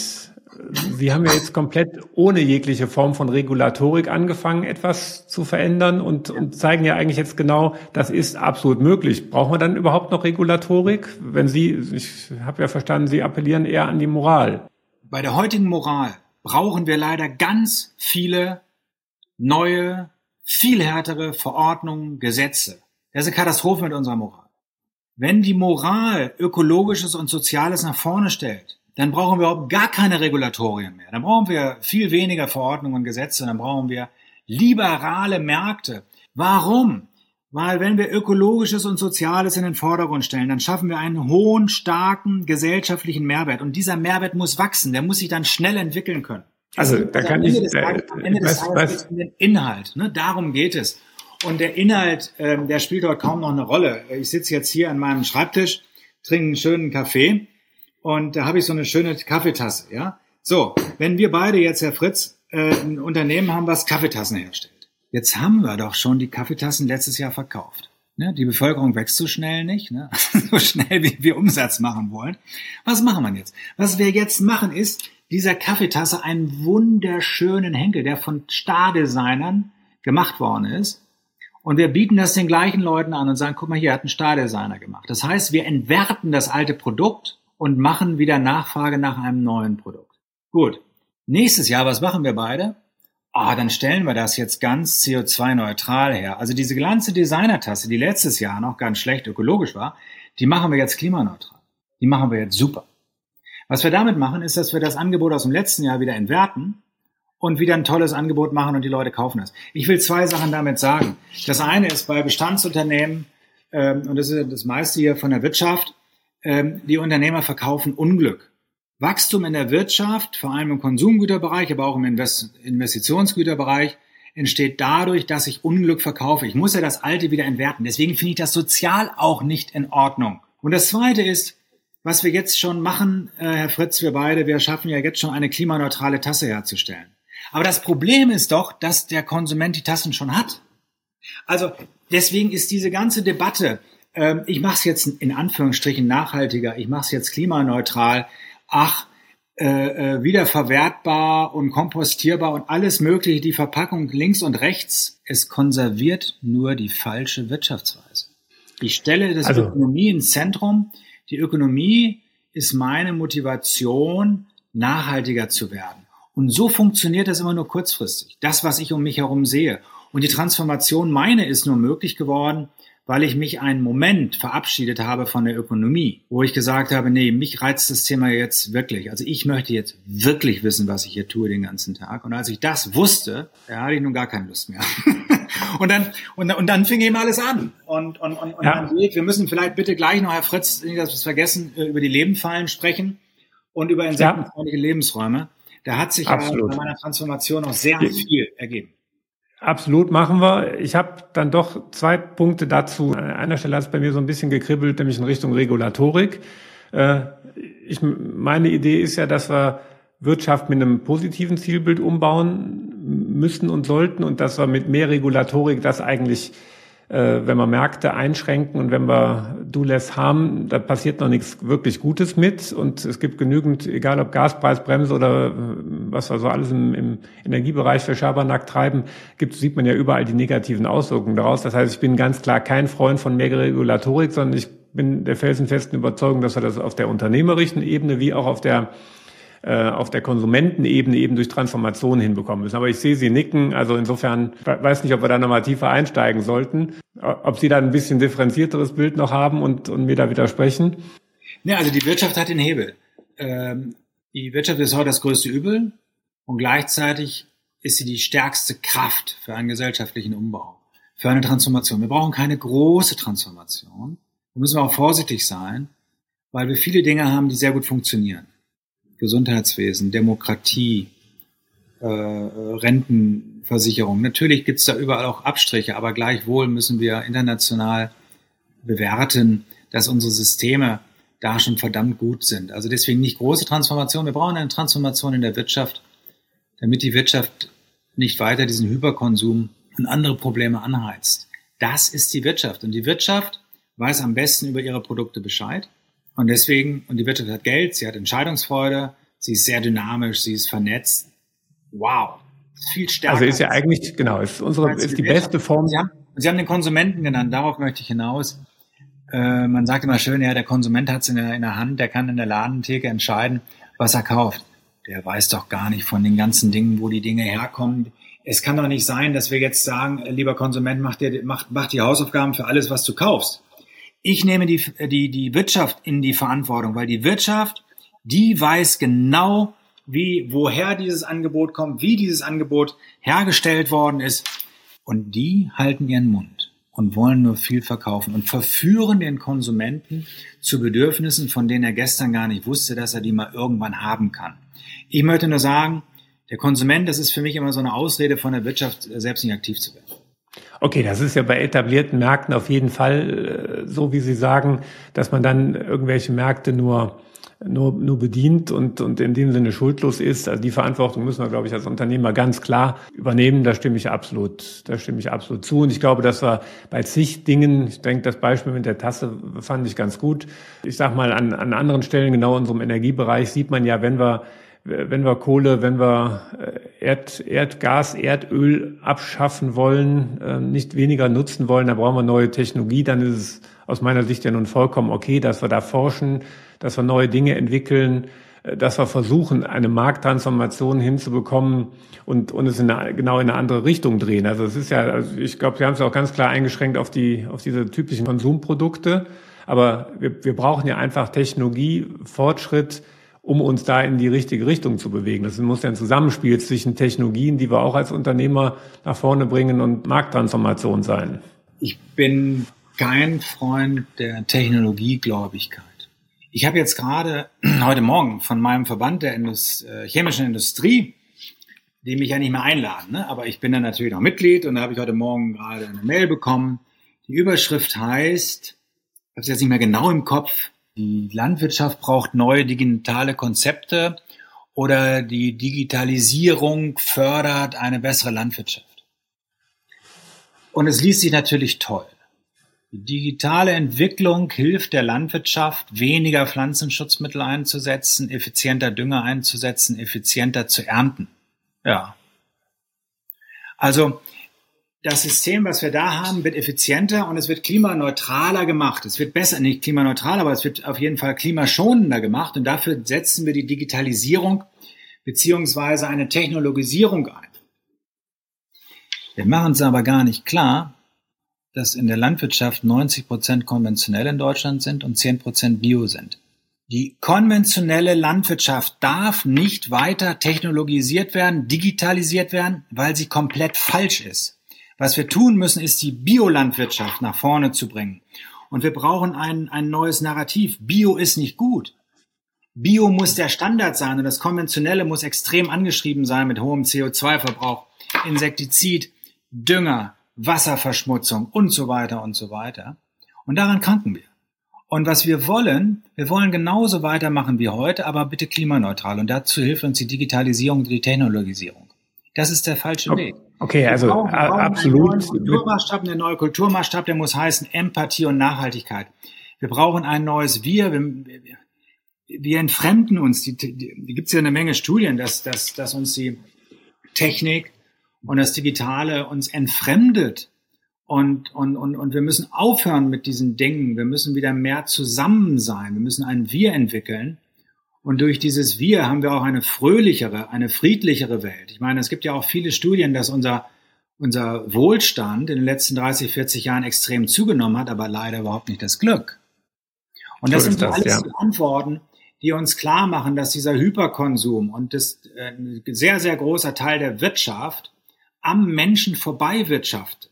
Speaker 1: Sie haben ja jetzt komplett ohne jegliche Form von Regulatorik angefangen, etwas zu verändern und, und, zeigen ja eigentlich jetzt genau, das ist absolut möglich. Brauchen wir dann überhaupt noch Regulatorik? Wenn Sie, ich habe ja verstanden, Sie appellieren eher an die Moral.
Speaker 2: Bei der heutigen Moral brauchen wir leider ganz viele neue, viel härtere Verordnungen, Gesetze. Das ist eine Katastrophe mit unserer Moral. Wenn die Moral Ökologisches und Soziales nach vorne stellt, dann brauchen wir überhaupt gar keine Regulatorien mehr. Dann brauchen wir viel weniger Verordnungen und Gesetze, dann brauchen wir liberale Märkte. Warum? Weil wenn wir Ökologisches und Soziales in den Vordergrund stellen, dann schaffen wir einen hohen, starken gesellschaftlichen Mehrwert. Und dieser Mehrwert muss wachsen, der muss sich dann schnell entwickeln können.
Speaker 1: Also, da also kann ich...
Speaker 2: Des Tages, am Ende des Tages geht es um den Inhalt. Ne? Darum geht es. Und der Inhalt, ähm, der spielt dort kaum noch eine Rolle. Ich sitze jetzt hier an meinem Schreibtisch, trinke einen schönen Kaffee und da habe ich so eine schöne Kaffeetasse, ja. So, wenn wir beide jetzt, Herr Fritz, äh, ein Unternehmen haben, was Kaffeetassen herstellt. Jetzt haben wir doch schon die Kaffeetassen letztes Jahr verkauft. Ne? Die Bevölkerung wächst so schnell nicht, ne? so schnell wie wir Umsatz machen wollen. Was machen wir jetzt? Was wir jetzt machen ist, dieser Kaffeetasse einen wunderschönen Henkel, der von Stardesignern gemacht worden ist. Und wir bieten das den gleichen Leuten an und sagen, guck mal, hier hat ein Stardesigner gemacht. Das heißt, wir entwerten das alte Produkt und machen wieder Nachfrage nach einem neuen Produkt. Gut. Nächstes Jahr, was machen wir beide? Ah, dann stellen wir das jetzt ganz CO2-neutral her. Also diese ganze Designertasse, die letztes Jahr noch ganz schlecht ökologisch war, die machen wir jetzt klimaneutral. Die machen wir jetzt super. Was wir damit machen, ist, dass wir das Angebot aus dem letzten Jahr wieder entwerten und wieder ein tolles Angebot machen und die Leute kaufen es. Ich will zwei Sachen damit sagen. Das eine ist bei Bestandsunternehmen, ähm, und das ist das meiste hier von der Wirtschaft, ähm, die Unternehmer verkaufen Unglück. Wachstum in der Wirtschaft, vor allem im Konsumgüterbereich, aber auch im Invest Investitionsgüterbereich, entsteht dadurch, dass ich Unglück verkaufe. Ich muss ja das Alte wieder entwerten. Deswegen finde ich das sozial auch nicht in Ordnung. Und das Zweite ist, was wir jetzt schon machen, äh, Herr Fritz, wir beide, wir schaffen ja jetzt schon eine klimaneutrale Tasse herzustellen. Aber das Problem ist doch, dass der Konsument die Tassen schon hat. Also deswegen ist diese ganze Debatte, ähm, ich mache es jetzt in Anführungsstrichen nachhaltiger, ich mache es jetzt klimaneutral, ach, äh, äh, wiederverwertbar und kompostierbar und alles Mögliche, die Verpackung links und rechts, es konserviert nur die falsche Wirtschaftsweise. Ich stelle das also, Ökonomie ins Zentrum. Die Ökonomie ist meine Motivation, nachhaltiger zu werden. Und so funktioniert das immer nur kurzfristig. Das, was ich um mich herum sehe. Und die Transformation meine ist nur möglich geworden, weil ich mich einen Moment verabschiedet habe von der Ökonomie, wo ich gesagt habe, nee, mich reizt das Thema jetzt wirklich. Also ich möchte jetzt wirklich wissen, was ich hier tue den ganzen Tag. Und als ich das wusste, da hatte ich nun gar keine Lust mehr. und dann, und, und dann fing eben alles an. Und, und, und, und ja. wir müssen vielleicht bitte gleich noch, Herr Fritz, nicht, dass wir es vergessen, äh, über die Lebenfallen sprechen und über insektenfreundliche ja. Lebensräume. Da hat sich Absolut. ja bei meiner Transformation noch sehr viel ergeben.
Speaker 1: Absolut machen wir. Ich habe dann doch zwei Punkte dazu. An einer Stelle hat es bei mir so ein bisschen gekribbelt, nämlich in Richtung Regulatorik. Äh, ich, meine Idee ist ja, dass wir Wirtschaft mit einem positiven Zielbild umbauen müssen und sollten und dass wir mit mehr Regulatorik das eigentlich wenn wir Märkte einschränken und wenn wir do less haben, da passiert noch nichts wirklich Gutes mit. Und es gibt genügend, egal ob Gaspreisbremse oder äh, was wir so alles im, im Energiebereich für Schabernack treiben, gibt, sieht man ja überall die negativen Auswirkungen daraus. Das heißt, ich bin ganz klar kein Freund von mehr Regulatorik, sondern ich bin der felsenfesten Überzeugung, dass wir das auf der unternehmerischen Ebene wie auch auf der äh, auf der Konsumentenebene eben durch Transformation hinbekommen müssen. Aber ich sehe Sie nicken, also insofern weiß nicht, ob wir da nochmal tiefer einsteigen sollten, ob Sie da ein bisschen differenzierteres Bild noch haben und, und mir da widersprechen.
Speaker 2: Ja, also die Wirtschaft hat den Hebel. Ähm, die Wirtschaft ist heute das größte Übel und gleichzeitig ist sie die stärkste Kraft für einen gesellschaftlichen Umbau, für eine Transformation. Wir brauchen keine große Transformation. Da müssen wir auch vorsichtig sein, weil wir viele Dinge haben, die sehr gut funktionieren. Gesundheitswesen, Demokratie, äh, Renten, Versicherung. Natürlich gibt es da überall auch Abstriche, aber gleichwohl müssen wir international bewerten, dass unsere Systeme da schon verdammt gut sind. Also deswegen nicht große Transformation. Wir brauchen eine Transformation in der Wirtschaft, damit die Wirtschaft nicht weiter diesen Hyperkonsum und andere Probleme anheizt. Das ist die Wirtschaft. Und die Wirtschaft weiß am besten über ihre Produkte Bescheid. Und deswegen, und die Wirtschaft hat Geld, sie hat Entscheidungsfreude, sie ist sehr dynamisch, sie ist vernetzt. Wow.
Speaker 1: Viel stärker. Also ist ja eigentlich, genau, ist unsere, ist die beste Form.
Speaker 2: Sie haben, sie haben den Konsumenten genannt, darauf möchte ich hinaus. Äh, man sagt immer schön, ja, der Konsument hat es in, in der Hand, der kann in der Ladentheke entscheiden, was er kauft. Der weiß doch gar nicht von den ganzen Dingen, wo die Dinge herkommen. Es kann doch nicht sein, dass wir jetzt sagen, äh, lieber Konsument, mach, dir, mach, mach die Hausaufgaben für alles, was du kaufst. Ich nehme die, die, die Wirtschaft in die Verantwortung, weil die Wirtschaft, die weiß genau, wie, woher dieses Angebot kommt, wie dieses Angebot hergestellt worden ist. Und die halten ihren Mund und wollen nur viel verkaufen und verführen den Konsumenten zu Bedürfnissen, von denen er gestern gar nicht wusste, dass er die mal irgendwann haben kann. Ich möchte nur sagen, der Konsument, das ist für mich immer so eine Ausrede von der Wirtschaft, selbst nicht aktiv zu werden.
Speaker 1: Okay, das ist ja bei etablierten Märkten auf jeden Fall äh, so, wie Sie sagen, dass man dann irgendwelche Märkte nur nur, nur bedient und, und in dem Sinne schuldlos ist. Also die Verantwortung müssen wir, glaube ich, als Unternehmer ganz klar übernehmen. Da stimme ich absolut, da stimme ich absolut zu. Und ich glaube, dass wir bei zig Dingen, ich denke, das Beispiel mit der Tasse fand ich ganz gut. Ich sage mal, an, an anderen Stellen, genau in unserem Energiebereich, sieht man ja, wenn wir wenn wir Kohle, wenn wir äh, Erd, Erdgas, Erdöl abschaffen wollen, äh, nicht weniger nutzen wollen, da brauchen wir neue Technologie, dann ist es aus meiner Sicht ja nun vollkommen okay, dass wir da forschen, dass wir neue Dinge entwickeln, äh, dass wir versuchen, eine Markttransformation hinzubekommen und, und es in eine, genau in eine andere Richtung drehen. Also es ist ja, also ich glaube, Sie haben es auch ganz klar eingeschränkt auf die, auf diese typischen Konsumprodukte. Aber wir, wir brauchen ja einfach Technologie, Fortschritt, um uns da in die richtige Richtung zu bewegen. Das muss ja ein Zusammenspiel zwischen Technologien, die wir auch als Unternehmer nach vorne bringen und Markttransformation sein.
Speaker 2: Ich bin kein Freund der Technologiegläubigkeit. Ich habe jetzt gerade heute Morgen von meinem Verband der Indust äh, chemischen Industrie, die mich ja nicht mehr einladen, ne? aber ich bin dann natürlich noch Mitglied und da habe ich heute Morgen gerade eine Mail bekommen. Die Überschrift heißt, ich habe es jetzt nicht mehr genau im Kopf, die Landwirtschaft braucht neue digitale Konzepte oder die Digitalisierung fördert eine bessere Landwirtschaft. Und es liest sich natürlich toll. Die digitale Entwicklung hilft der Landwirtschaft, weniger Pflanzenschutzmittel einzusetzen, effizienter Dünger einzusetzen, effizienter zu ernten. Ja. Also das System, was wir da haben, wird effizienter und es wird klimaneutraler gemacht. Es wird besser, nicht klimaneutral, aber es wird auf jeden Fall klimaschonender gemacht und dafür setzen wir die Digitalisierung beziehungsweise eine Technologisierung ein. Wir machen es aber gar nicht klar, dass in der Landwirtschaft 90 Prozent konventionell in Deutschland sind und 10 Prozent Bio sind. Die konventionelle Landwirtschaft darf nicht weiter technologisiert werden, digitalisiert werden, weil sie komplett falsch ist. Was wir tun müssen, ist die Biolandwirtschaft nach vorne zu bringen. Und wir brauchen ein, ein neues Narrativ. Bio ist nicht gut. Bio muss der Standard sein und das Konventionelle muss extrem angeschrieben sein mit hohem CO2-Verbrauch, Insektizid, Dünger, Wasserverschmutzung und so weiter und so weiter. Und daran kranken wir. Und was wir wollen, wir wollen genauso weitermachen wie heute, aber bitte klimaneutral. Und dazu hilft uns die Digitalisierung und die Technologisierung. Das ist der falsche Weg.
Speaker 1: Okay, also wir brauchen, wir brauchen absolut.
Speaker 2: Einen Kulturmaßstab, der neue Kulturmaßstab, der muss heißen Empathie und Nachhaltigkeit. Wir brauchen ein neues Wir. Wir, wir entfremden uns. Die, die, die gibt es ja eine Menge Studien, dass, dass, dass uns die Technik und das Digitale uns entfremdet. Und, und, und, und wir müssen aufhören mit diesen Dingen. Wir müssen wieder mehr zusammen sein. Wir müssen ein Wir entwickeln. Und durch dieses Wir haben wir auch eine fröhlichere, eine friedlichere Welt. Ich meine, es gibt ja auch viele Studien, dass unser, unser Wohlstand in den letzten 30, 40 Jahren extrem zugenommen hat, aber leider überhaupt nicht das Glück. Und das so sind das, alles ja. die Antworten, die uns klar machen, dass dieser Hyperkonsum und das äh, ein sehr, sehr großer Teil der Wirtschaft am Menschen vorbei wirtschaftet.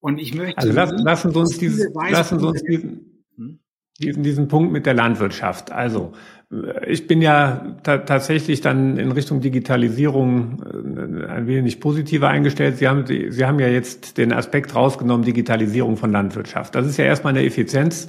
Speaker 2: Und ich möchte.
Speaker 1: Also lassen, lassen Sie uns dieses, lassen Sie uns diesen, hm? diesen, diesen Punkt mit der Landwirtschaft. Also ich bin ja ta tatsächlich dann in Richtung Digitalisierung äh, ein wenig positiver eingestellt. Sie haben, Sie haben ja jetzt den Aspekt rausgenommen, Digitalisierung von Landwirtschaft. Das ist ja erstmal eine Effizienz,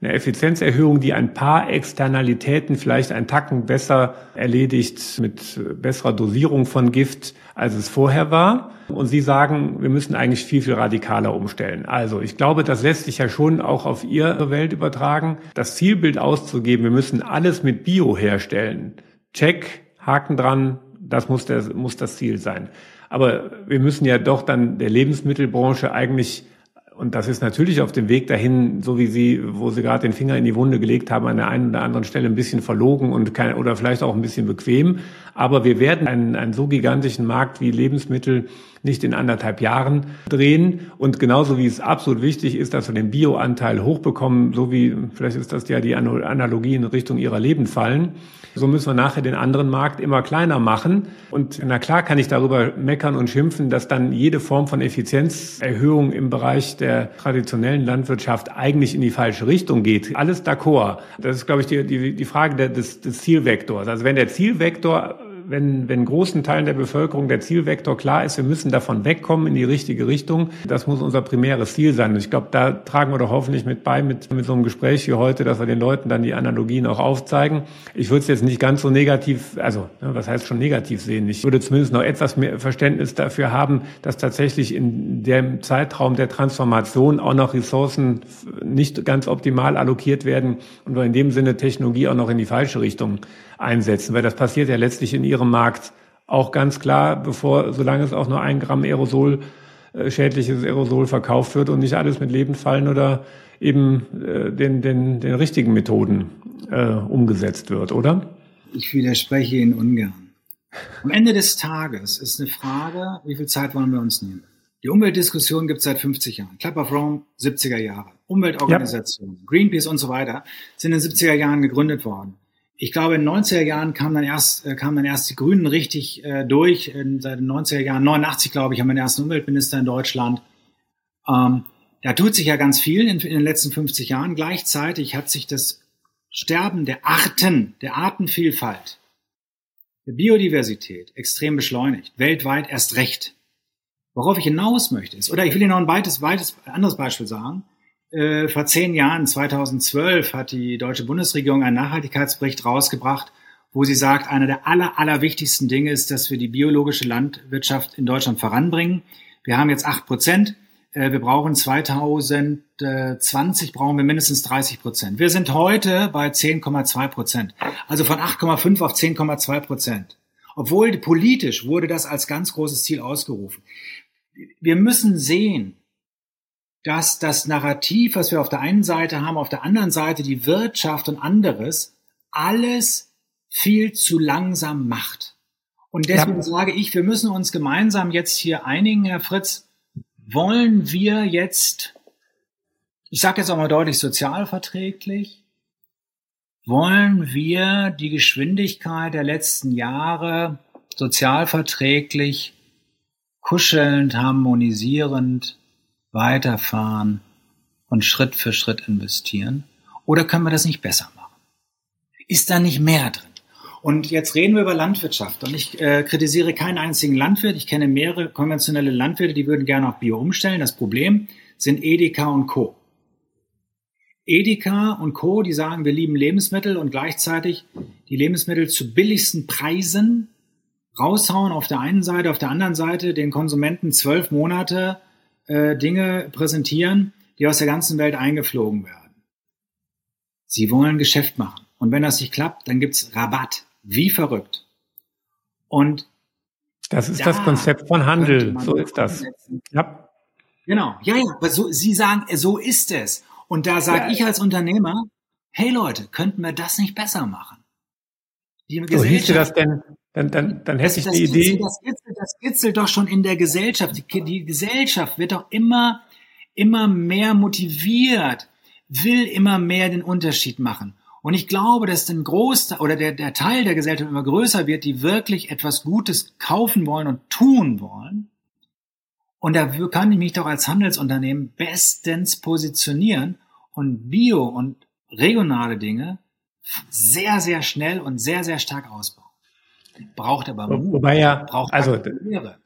Speaker 1: eine Effizienzerhöhung, die ein paar Externalitäten vielleicht ein Tacken besser erledigt mit besserer Dosierung von Gift, als es vorher war. Und Sie sagen, wir müssen eigentlich viel, viel radikaler umstellen. Also ich glaube, das lässt sich ja schon auch auf Ihre Welt übertragen. Das Zielbild auszugeben, wir müssen alles mit Bio herstellen. Check, Haken dran, das muss, der, muss das Ziel sein. Aber wir müssen ja doch dann der Lebensmittelbranche eigentlich und das ist natürlich auf dem Weg dahin, so wie Sie, wo Sie gerade den Finger in die Wunde gelegt haben, an der einen oder anderen Stelle ein bisschen verlogen und kein, oder vielleicht auch ein bisschen bequem. Aber wir werden einen, einen so gigantischen Markt wie Lebensmittel nicht in anderthalb Jahren drehen. Und genauso wie es absolut wichtig ist, dass wir den Bioanteil hochbekommen, so wie, vielleicht ist das ja die Analogie in Richtung Ihrer Leben fallen, so müssen wir nachher den anderen Markt immer kleiner machen. Und na klar kann ich darüber meckern und schimpfen, dass dann jede Form von Effizienzerhöhung im Bereich der traditionellen Landwirtschaft eigentlich in die falsche Richtung geht. Alles d'accord. Das ist, glaube ich, die, die, die Frage des, des Zielvektors. Also wenn der Zielvektor wenn, wenn großen Teilen der Bevölkerung der Zielvektor klar ist, wir müssen davon wegkommen in die richtige Richtung, das muss unser primäres Ziel sein. Und ich glaube, da tragen wir doch hoffentlich mit bei, mit, mit so einem Gespräch wie heute, dass wir den Leuten dann die Analogien auch aufzeigen. Ich würde es jetzt nicht ganz so negativ, also ne, was heißt schon negativ sehen? Ich würde zumindest noch etwas mehr Verständnis dafür haben, dass tatsächlich in dem Zeitraum der Transformation auch noch Ressourcen nicht ganz optimal allokiert werden und wir in dem Sinne Technologie auch noch in die falsche Richtung einsetzen, weil das passiert ja letztlich in ihrem Markt auch ganz klar, bevor, solange es auch nur ein Gramm Aerosol, äh, schädliches Aerosol verkauft wird und nicht alles mit Lebendfallen oder eben äh, den, den, den richtigen Methoden äh, umgesetzt wird, oder?
Speaker 2: Ich widerspreche Ihnen ungern. Am Ende des Tages ist eine Frage, wie viel Zeit wollen wir uns nehmen? Die Umweltdiskussion gibt es seit 50 Jahren. Club of Rome, 70er Jahre. Umweltorganisationen, ja. Greenpeace und so weiter sind in den 70er Jahren gegründet worden ich glaube, in den 90er Jahren kamen dann erst, äh, kamen dann erst die Grünen richtig äh, durch. In, seit den 90er Jahren, 89 glaube ich, haben wir den ersten Umweltminister in Deutschland. Ähm, da tut sich ja ganz viel in, in, den letzten 50 Jahren. Gleichzeitig hat sich das Sterben der Arten, der Artenvielfalt, der Biodiversität extrem beschleunigt. Weltweit erst recht. Worauf ich hinaus möchte ist, oder ich will Ihnen noch ein weites, weites anderes Beispiel sagen. Äh, vor zehn Jahren, 2012, hat die deutsche Bundesregierung einen Nachhaltigkeitsbericht rausgebracht, wo sie sagt, einer der aller, aller wichtigsten Dinge ist, dass wir die biologische Landwirtschaft in Deutschland voranbringen. Wir haben jetzt acht Prozent. Äh, wir brauchen 2020 brauchen wir mindestens 30 Prozent. Wir sind heute bei 10,2 Prozent. Also von 8,5 auf 10,2 Prozent. Obwohl politisch wurde das als ganz großes Ziel ausgerufen. Wir müssen sehen, dass das Narrativ, was wir auf der einen Seite haben, auf der anderen Seite die Wirtschaft und anderes, alles viel zu langsam macht. Und deswegen ja. sage ich, wir müssen uns gemeinsam jetzt hier einigen, Herr Fritz, wollen wir jetzt, ich sage jetzt auch mal deutlich sozialverträglich, wollen wir die Geschwindigkeit der letzten Jahre sozialverträglich, kuschelnd, harmonisierend weiterfahren und Schritt für Schritt investieren? Oder können wir das nicht besser machen? Ist da nicht mehr drin? Und jetzt reden wir über Landwirtschaft. Und ich äh, kritisiere keinen einzigen Landwirt. Ich kenne mehrere konventionelle Landwirte, die würden gerne auf Bio umstellen. Das Problem sind Edeka und Co. Edeka und Co., die sagen, wir lieben Lebensmittel und gleichzeitig die Lebensmittel zu billigsten Preisen raushauen auf der einen Seite, auf der anderen Seite den Konsumenten zwölf Monate äh, Dinge präsentieren, die aus der ganzen Welt eingeflogen werden. Sie wollen Geschäft machen. Und wenn das nicht klappt, dann gibt's Rabatt. Wie verrückt. Und
Speaker 1: das ist da das Konzept von Handel. So ist das.
Speaker 2: Ja. Genau. Ja, ja. Aber so, Sie sagen, so ist es. Und da sage ja. ich als Unternehmer, hey Leute, könnten wir das nicht besser machen?
Speaker 1: Die so hieß das denn? Dann, dann, dann hätte ich
Speaker 2: das,
Speaker 1: die Idee.
Speaker 2: Das kitzelt, das kitzelt doch schon in der Gesellschaft. Die, die Gesellschaft wird doch immer, immer mehr motiviert, will immer mehr den Unterschied machen. Und ich glaube, dass ein Großteil oder der, der Teil der Gesellschaft immer größer wird, die wirklich etwas Gutes kaufen wollen und tun wollen. Und da kann ich mich doch als Handelsunternehmen bestens positionieren und Bio und regionale Dinge sehr, sehr schnell und sehr, sehr stark ausbauen. Braucht aber
Speaker 1: Mut. Wobei ja, braucht also, Lehre.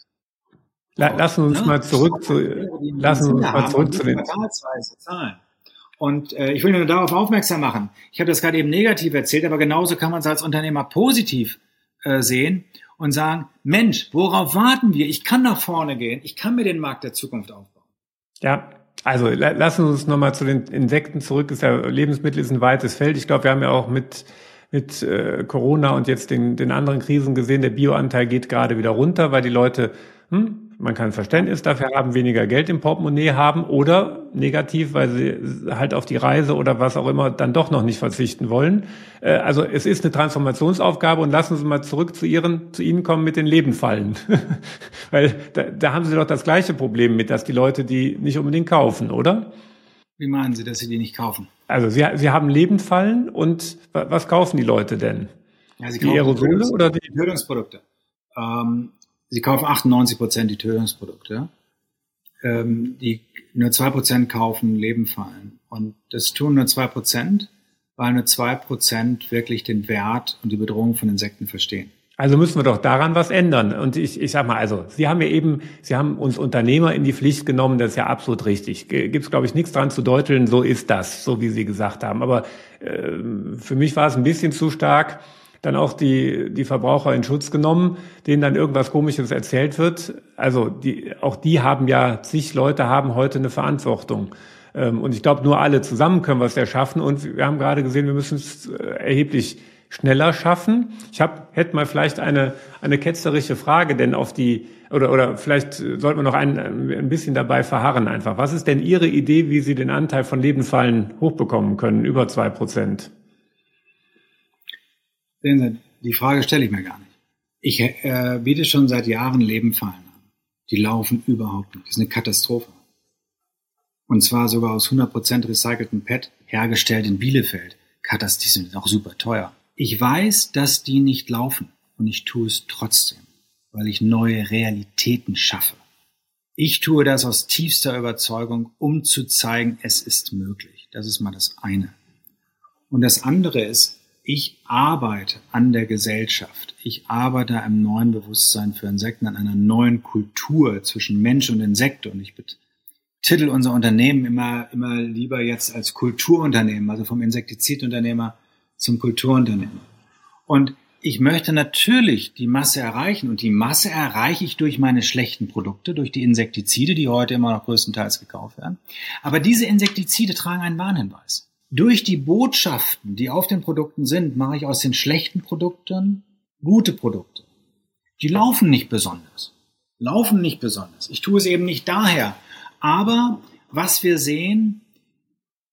Speaker 1: La, lassen uns ne? mal zurück zu, lassen uns mal zurück zu den
Speaker 2: Zahlen. Und äh, ich will nur darauf aufmerksam machen. Ich habe das gerade eben negativ erzählt, aber genauso kann man es als Unternehmer positiv äh, sehen und sagen, Mensch, worauf warten wir? Ich kann nach vorne gehen, ich kann mir den Markt der Zukunft aufbauen.
Speaker 1: Ja, also lassen Sie uns nochmal zu den Insekten zurück. Ist ja, Lebensmittel ist ein weites Feld. Ich glaube, wir haben ja auch mit, mit äh, Corona und jetzt den, den anderen Krisen gesehen, der Bioanteil geht gerade wieder runter, weil die Leute hm, man kann Verständnis dafür haben, weniger Geld im Portemonnaie haben oder negativ, weil sie halt auf die Reise oder was auch immer dann doch noch nicht verzichten wollen. Äh, also es ist eine Transformationsaufgabe und lassen Sie mal zurück zu Ihren, zu Ihnen kommen mit den Lebenfallen. weil da, da haben Sie doch das gleiche Problem mit, dass die Leute die nicht unbedingt kaufen, oder?
Speaker 2: Wie meinen Sie, dass Sie die nicht kaufen?
Speaker 1: Also Sie, Sie haben Lebendfallen und was kaufen die Leute denn?
Speaker 2: Ja, sie die Aerosole oder die Tötungsprodukte? Ähm, sie kaufen 98 Prozent die Tötungsprodukte. Ähm, die nur zwei Prozent kaufen Lebenfallen. Und das tun nur zwei Prozent, weil nur zwei Prozent wirklich den Wert und die Bedrohung von Insekten verstehen.
Speaker 1: Also müssen wir doch daran was ändern. Und ich, ich sag mal, also Sie haben ja eben, Sie haben uns Unternehmer in die Pflicht genommen, das ist ja absolut richtig. Gibt es, glaube ich, nichts dran zu deuteln, so ist das, so wie Sie gesagt haben. Aber äh, für mich war es ein bisschen zu stark, dann auch die, die Verbraucher in Schutz genommen, denen dann irgendwas Komisches erzählt wird. Also die, auch die haben ja, zig Leute haben heute eine Verantwortung. Ähm, und ich glaube, nur alle zusammen können wir es erschaffen. Und wir haben gerade gesehen, wir müssen es äh, erheblich schneller schaffen. Ich hab, hätte mal vielleicht eine, eine ketzerische Frage, denn auf die, oder, oder vielleicht sollten wir noch ein, ein bisschen dabei verharren einfach. Was ist denn Ihre Idee, wie Sie den Anteil von Lebensfallen hochbekommen können, über zwei Prozent?
Speaker 2: Sehen Sie, die Frage stelle ich mir gar nicht. Ich äh, biete schon seit Jahren Lebenfallen an. Die laufen überhaupt nicht. Das ist eine Katastrophe. Und zwar sogar aus 100% recyceltem PET, hergestellt in Bielefeld. Katastrophe, sind auch super teuer. Ich weiß, dass die nicht laufen. Und ich tue es trotzdem, weil ich neue Realitäten schaffe. Ich tue das aus tiefster Überzeugung, um zu zeigen, es ist möglich. Das ist mal das eine. Und das andere ist, ich arbeite an der Gesellschaft. Ich arbeite am neuen Bewusstsein für Insekten, an einer neuen Kultur zwischen Mensch und Insekte. Und ich betitel unser Unternehmen immer, immer lieber jetzt als Kulturunternehmen, also vom Insektizidunternehmer zum Kulturunternehmer. Und ich möchte natürlich die Masse erreichen und die Masse erreiche ich durch meine schlechten Produkte, durch die Insektizide, die heute immer noch größtenteils gekauft werden. Aber diese Insektizide tragen einen Warnhinweis. Durch die Botschaften, die auf den Produkten sind, mache ich aus den schlechten Produkten gute Produkte. Die laufen nicht besonders. Laufen nicht besonders. Ich tue es eben nicht daher. Aber was wir sehen,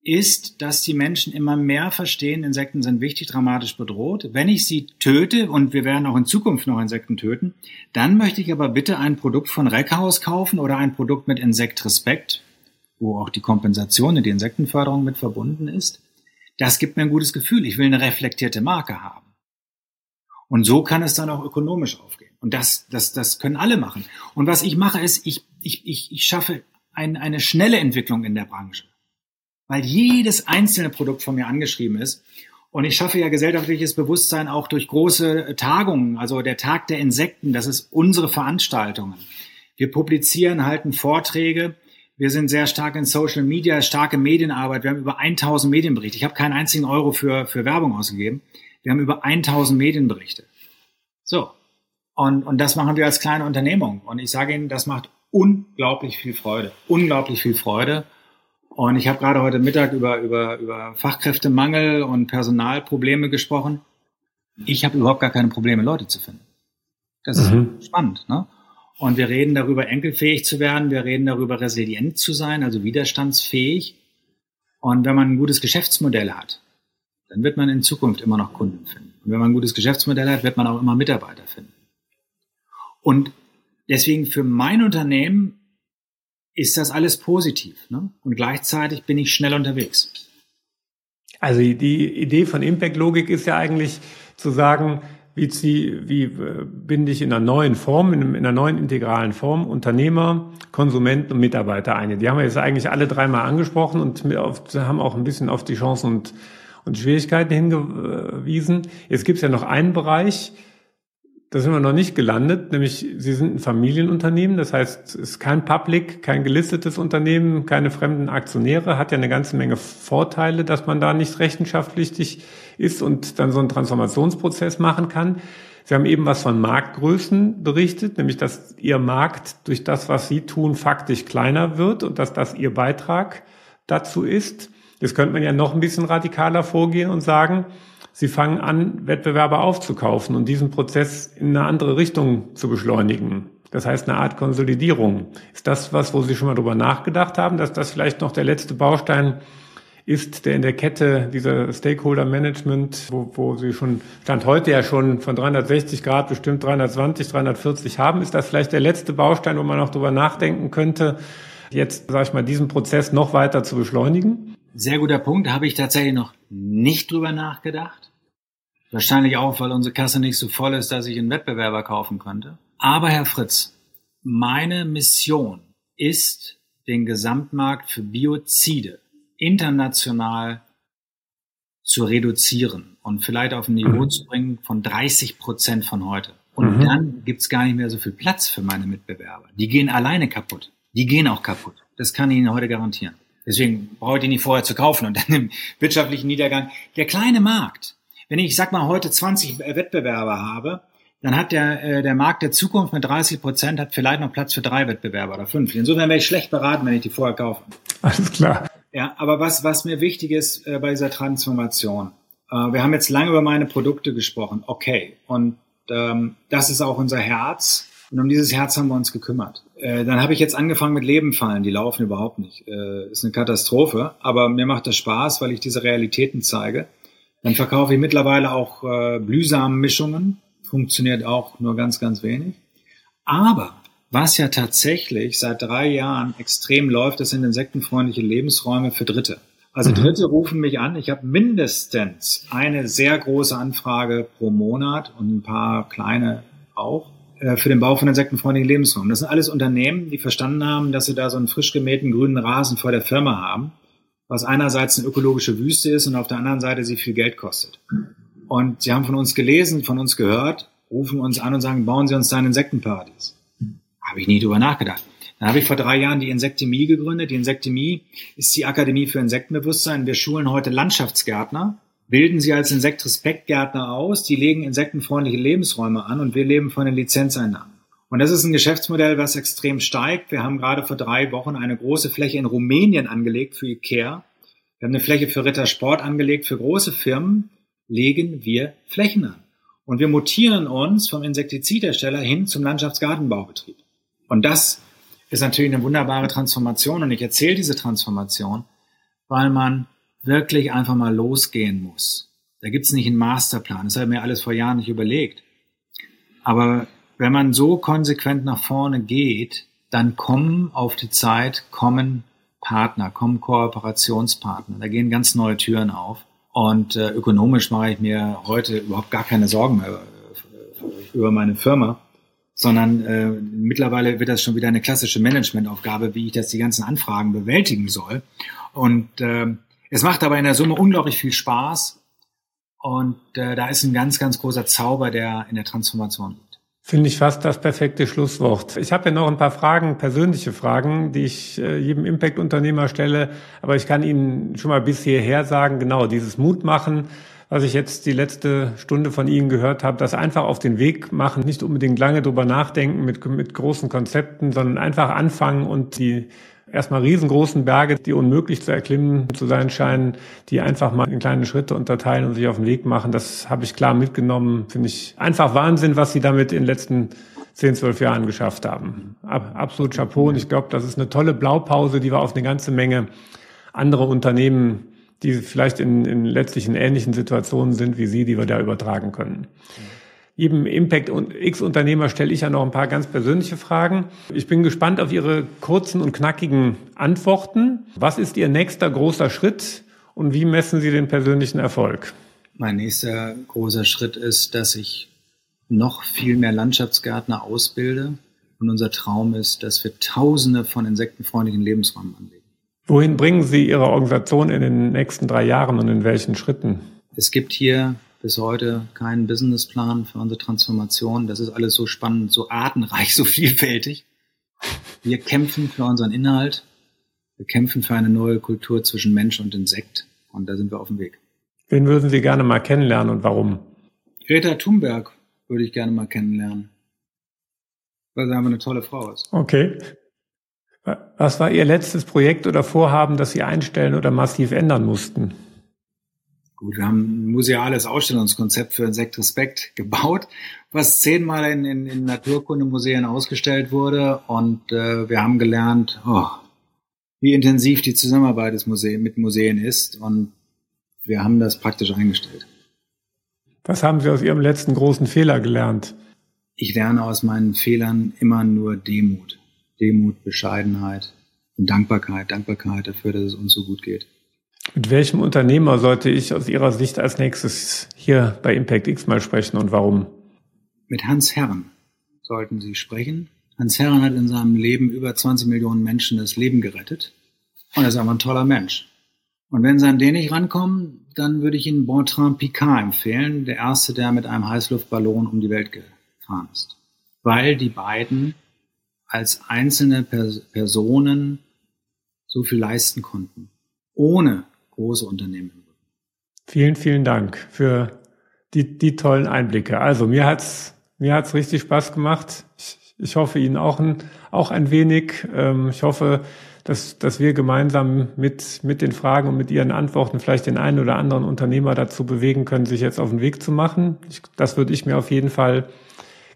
Speaker 2: ist, dass die Menschen immer mehr verstehen, Insekten sind wichtig, dramatisch bedroht. Wenn ich sie töte, und wir werden auch in Zukunft noch Insekten töten, dann möchte ich aber bitte ein Produkt von Reckhaus kaufen oder ein Produkt mit Insektrespekt wo auch die Kompensation und die Insektenförderung mit verbunden ist, das gibt mir ein gutes Gefühl. Ich will eine reflektierte Marke haben. Und so kann es dann auch ökonomisch aufgehen. Und das, das, das können alle machen. Und was ich mache, ist, ich, ich, ich, ich schaffe ein, eine schnelle Entwicklung in der Branche. Weil jedes einzelne Produkt von mir angeschrieben ist. Und ich schaffe ja gesellschaftliches Bewusstsein auch durch große Tagungen. Also der Tag der Insekten, das ist unsere Veranstaltungen. Wir publizieren, halten Vorträge wir sind sehr stark in Social Media, starke Medienarbeit. Wir haben über 1000 Medienberichte. Ich habe keinen einzigen Euro für, für Werbung ausgegeben. Wir haben über 1000 Medienberichte. So. Und, und das machen wir als kleine Unternehmung. Und ich sage Ihnen, das macht unglaublich viel Freude. Unglaublich viel Freude. Und ich habe gerade heute Mittag über, über, über Fachkräftemangel und Personalprobleme gesprochen. Ich habe überhaupt gar keine Probleme, Leute zu finden. Das ist mhm. spannend. Ne? Und wir reden darüber, enkelfähig zu werden. Wir reden darüber, resilient zu sein, also widerstandsfähig. Und wenn man ein gutes Geschäftsmodell hat, dann wird man in Zukunft immer noch Kunden finden. Und wenn man ein gutes Geschäftsmodell hat, wird man auch immer Mitarbeiter finden. Und deswegen für mein Unternehmen ist das alles positiv. Ne? Und gleichzeitig bin ich schnell unterwegs.
Speaker 1: Also die Idee von Impact-Logik ist ja eigentlich zu sagen, wie, sie, wie äh, binde ich in einer neuen Form, in, einer neuen integralen Form Unternehmer, Konsumenten und Mitarbeiter ein. Die haben wir jetzt eigentlich alle dreimal angesprochen und haben auch ein bisschen auf die Chancen und, und Schwierigkeiten hingewiesen. Jetzt gibt es ja noch einen Bereich, da sind wir noch nicht gelandet, nämlich Sie sind ein Familienunternehmen, das heißt, es ist kein Public, kein gelistetes Unternehmen, keine fremden Aktionäre, hat ja eine ganze Menge Vorteile, dass man da nicht rechenschaftspflichtig ist und dann so einen Transformationsprozess machen kann. Sie haben eben was von Marktgrößen berichtet, nämlich dass Ihr Markt durch das, was Sie tun, faktisch kleiner wird und dass das Ihr Beitrag dazu ist. Jetzt könnte man ja noch ein bisschen radikaler vorgehen und sagen, Sie fangen an, Wettbewerber aufzukaufen und diesen Prozess in eine andere Richtung zu beschleunigen. Das heißt, eine Art Konsolidierung. Ist das was, wo Sie schon mal drüber nachgedacht haben, dass das vielleicht noch der letzte Baustein ist, der in der Kette dieser Stakeholder Management, wo, wo Sie schon, Stand heute ja schon von 360 Grad bestimmt 320, 340 haben, ist das vielleicht der letzte Baustein, wo man noch drüber nachdenken könnte, jetzt, sage ich mal, diesen Prozess noch weiter zu beschleunigen?
Speaker 2: Sehr guter Punkt, habe ich tatsächlich noch nicht drüber nachgedacht. Wahrscheinlich auch, weil unsere Kasse nicht so voll ist, dass ich einen Wettbewerber kaufen könnte. Aber Herr Fritz, meine Mission ist, den Gesamtmarkt für Biozide international zu reduzieren und vielleicht auf ein Niveau mhm. zu bringen von 30 Prozent von heute. Und mhm. dann gibt's gar nicht mehr so viel Platz für meine Mitbewerber. Die gehen alleine kaputt. Die gehen auch kaputt. Das kann ich Ihnen heute garantieren. Deswegen brauche ich die nicht vorher zu kaufen und dann im wirtschaftlichen Niedergang. Der kleine Markt, wenn ich, sag mal, heute 20 Wettbewerber habe, dann hat der, äh, der Markt der Zukunft mit 30 Prozent hat vielleicht noch Platz für drei Wettbewerber oder fünf. Insofern wäre ich schlecht beraten, wenn ich die vorher kaufe.
Speaker 1: Alles klar.
Speaker 2: Ja, aber was, was mir wichtig ist äh, bei dieser Transformation, äh, wir haben jetzt lange über meine Produkte gesprochen, okay. Und ähm, das ist auch unser Herz. Und um dieses Herz haben wir uns gekümmert. Äh, dann habe ich jetzt angefangen mit Lebenfallen, die laufen überhaupt nicht. Äh, ist eine Katastrophe, aber mir macht das Spaß, weil ich diese Realitäten zeige. Dann verkaufe ich mittlerweile auch äh, Blühsamenmischungen, funktioniert auch nur ganz, ganz wenig. Aber was ja tatsächlich seit drei Jahren extrem läuft, das sind insektenfreundliche Lebensräume für Dritte. Also mhm. Dritte rufen mich an. Ich habe mindestens eine sehr große Anfrage pro Monat und ein paar kleine auch. Äh, für den Bau von insektenfreundlichen Lebensräumen. Das sind alles Unternehmen, die verstanden haben, dass sie da so einen frisch gemähten grünen Rasen vor der Firma haben, was einerseits eine ökologische Wüste ist und auf der anderen Seite sie viel Geld kostet. Und sie haben von uns gelesen, von uns gehört, rufen uns an und sagen, bauen Sie uns da ein Insektenparadies. Habe ich nie drüber nachgedacht. Dann habe ich vor drei Jahren die Insektemie gegründet. Die Insektemie ist die Akademie für Insektenbewusstsein. Wir schulen heute Landschaftsgärtner bilden sie als Insektrespektgärtner aus, die legen insektenfreundliche Lebensräume an und wir leben von den Lizenzeinnahmen. Und das ist ein Geschäftsmodell, was extrem steigt. Wir haben gerade vor drei Wochen eine große Fläche in Rumänien angelegt für IKEA. Wir haben eine Fläche für Rittersport angelegt. Für große Firmen legen wir Flächen an. Und wir mutieren uns vom Insektizidhersteller hin zum Landschaftsgartenbaubetrieb. Und das ist natürlich eine wunderbare Transformation. Und ich erzähle diese Transformation, weil man wirklich einfach mal losgehen muss. Da gibt's nicht einen Masterplan. Das habe ich mir alles vor Jahren nicht überlegt. Aber wenn man so konsequent nach vorne geht, dann kommen auf die Zeit, kommen Partner, kommen Kooperationspartner. Da gehen ganz neue Türen auf. Und äh, ökonomisch mache ich mir heute überhaupt gar keine Sorgen mehr äh, über meine Firma, sondern äh, mittlerweile wird das schon wieder eine klassische Managementaufgabe, wie ich das die ganzen Anfragen bewältigen soll. Und äh, es macht aber in der Summe unglaublich viel Spaß und äh, da ist ein ganz, ganz großer Zauber, der in der Transformation liegt.
Speaker 1: Finde ich fast das perfekte Schlusswort. Ich habe ja noch ein paar Fragen, persönliche Fragen, die ich äh, jedem Impact-Unternehmer stelle. Aber ich kann Ihnen schon mal bis hierher sagen, genau, dieses Mut machen, was ich jetzt die letzte Stunde von Ihnen gehört habe, das einfach auf den Weg machen, nicht unbedingt lange drüber nachdenken mit, mit großen Konzepten, sondern einfach anfangen und die erstmal riesengroßen Berge, die unmöglich zu erklimmen zu sein scheinen, die einfach mal in kleine Schritte unterteilen und sich auf den Weg machen. Das habe ich klar mitgenommen. Finde ich einfach Wahnsinn, was Sie damit in den letzten zehn, zwölf Jahren geschafft haben. Absolut Chapeau. Und ich glaube, das ist eine tolle Blaupause, die wir auf eine ganze Menge andere Unternehmen, die vielleicht in, in letztlich in ähnlichen Situationen sind wie Sie, die wir da übertragen können jedem Impact und X-Unternehmer stelle ich ja noch ein paar ganz persönliche Fragen. Ich bin gespannt auf Ihre kurzen und knackigen Antworten. Was ist Ihr nächster großer Schritt und wie messen Sie den persönlichen Erfolg?
Speaker 2: Mein nächster großer Schritt ist, dass ich noch viel mehr Landschaftsgärtner ausbilde. Und unser Traum ist, dass wir Tausende von insektenfreundlichen Lebensräumen anlegen.
Speaker 1: Wohin bringen Sie Ihre Organisation in den nächsten drei Jahren und in welchen Schritten?
Speaker 2: Es gibt hier bis heute keinen Businessplan für unsere Transformation. Das ist alles so spannend, so artenreich, so vielfältig. Wir kämpfen für unseren Inhalt. Wir kämpfen für eine neue Kultur zwischen Mensch und Insekt. Und da sind wir auf dem Weg.
Speaker 1: Wen würden Sie gerne mal kennenlernen und warum?
Speaker 2: Greta Thunberg würde ich gerne mal kennenlernen. Weil sie einfach eine tolle Frau ist.
Speaker 1: Okay. Was war Ihr letztes Projekt oder Vorhaben, das Sie einstellen oder massiv ändern mussten?
Speaker 2: Gut, wir haben ein museales Ausstellungskonzept für Insekt Respekt gebaut, was zehnmal in, in, in Naturkundemuseen ausgestellt wurde. Und äh, wir haben gelernt, oh, wie intensiv die Zusammenarbeit des Museum, mit Museen ist. Und wir haben das praktisch eingestellt.
Speaker 1: Was haben Sie aus Ihrem letzten großen Fehler gelernt?
Speaker 2: Ich lerne aus meinen Fehlern immer nur Demut. Demut, Bescheidenheit und Dankbarkeit. Dankbarkeit dafür, dass es uns so gut geht.
Speaker 1: Mit welchem Unternehmer sollte ich aus Ihrer Sicht als nächstes hier bei Impact X mal sprechen und warum?
Speaker 2: Mit Hans Herren sollten Sie sprechen. Hans Herren hat in seinem Leben über 20 Millionen Menschen das Leben gerettet. Und er ist einfach ein toller Mensch. Und wenn Sie an den nicht rankommen, dann würde ich Ihnen Bertrand Picard empfehlen, der erste, der mit einem Heißluftballon um die Welt gefahren ist. Weil die beiden als einzelne Pers Personen so viel leisten konnten, ohne große Unternehmen.
Speaker 1: Vielen, vielen Dank für die, die tollen Einblicke. Also mir hat's mir hat's richtig Spaß gemacht. Ich, ich hoffe Ihnen auch ein, auch ein wenig. Ähm, ich hoffe, dass, dass wir gemeinsam mit, mit den Fragen und mit Ihren Antworten vielleicht den einen oder anderen Unternehmer dazu bewegen können, sich jetzt auf den Weg zu machen. Ich, das würde ich mir auf jeden Fall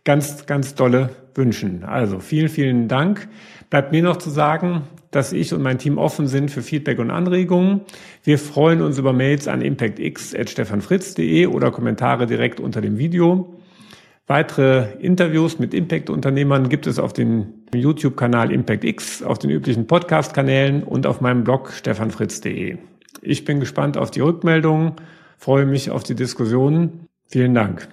Speaker 1: ganz, ganz dolle wünschen. Also vielen, vielen Dank. Bleibt mir noch zu sagen, dass ich und mein Team offen sind für Feedback und Anregungen. Wir freuen uns über Mails an impactx.stefanfritz.de oder Kommentare direkt unter dem Video. Weitere Interviews mit Impact-Unternehmern gibt es auf dem YouTube-Kanal ImpactX, auf den üblichen Podcast-Kanälen und auf meinem Blog stefanfritz.de. Ich bin gespannt auf die Rückmeldungen, freue mich auf die Diskussionen. Vielen Dank.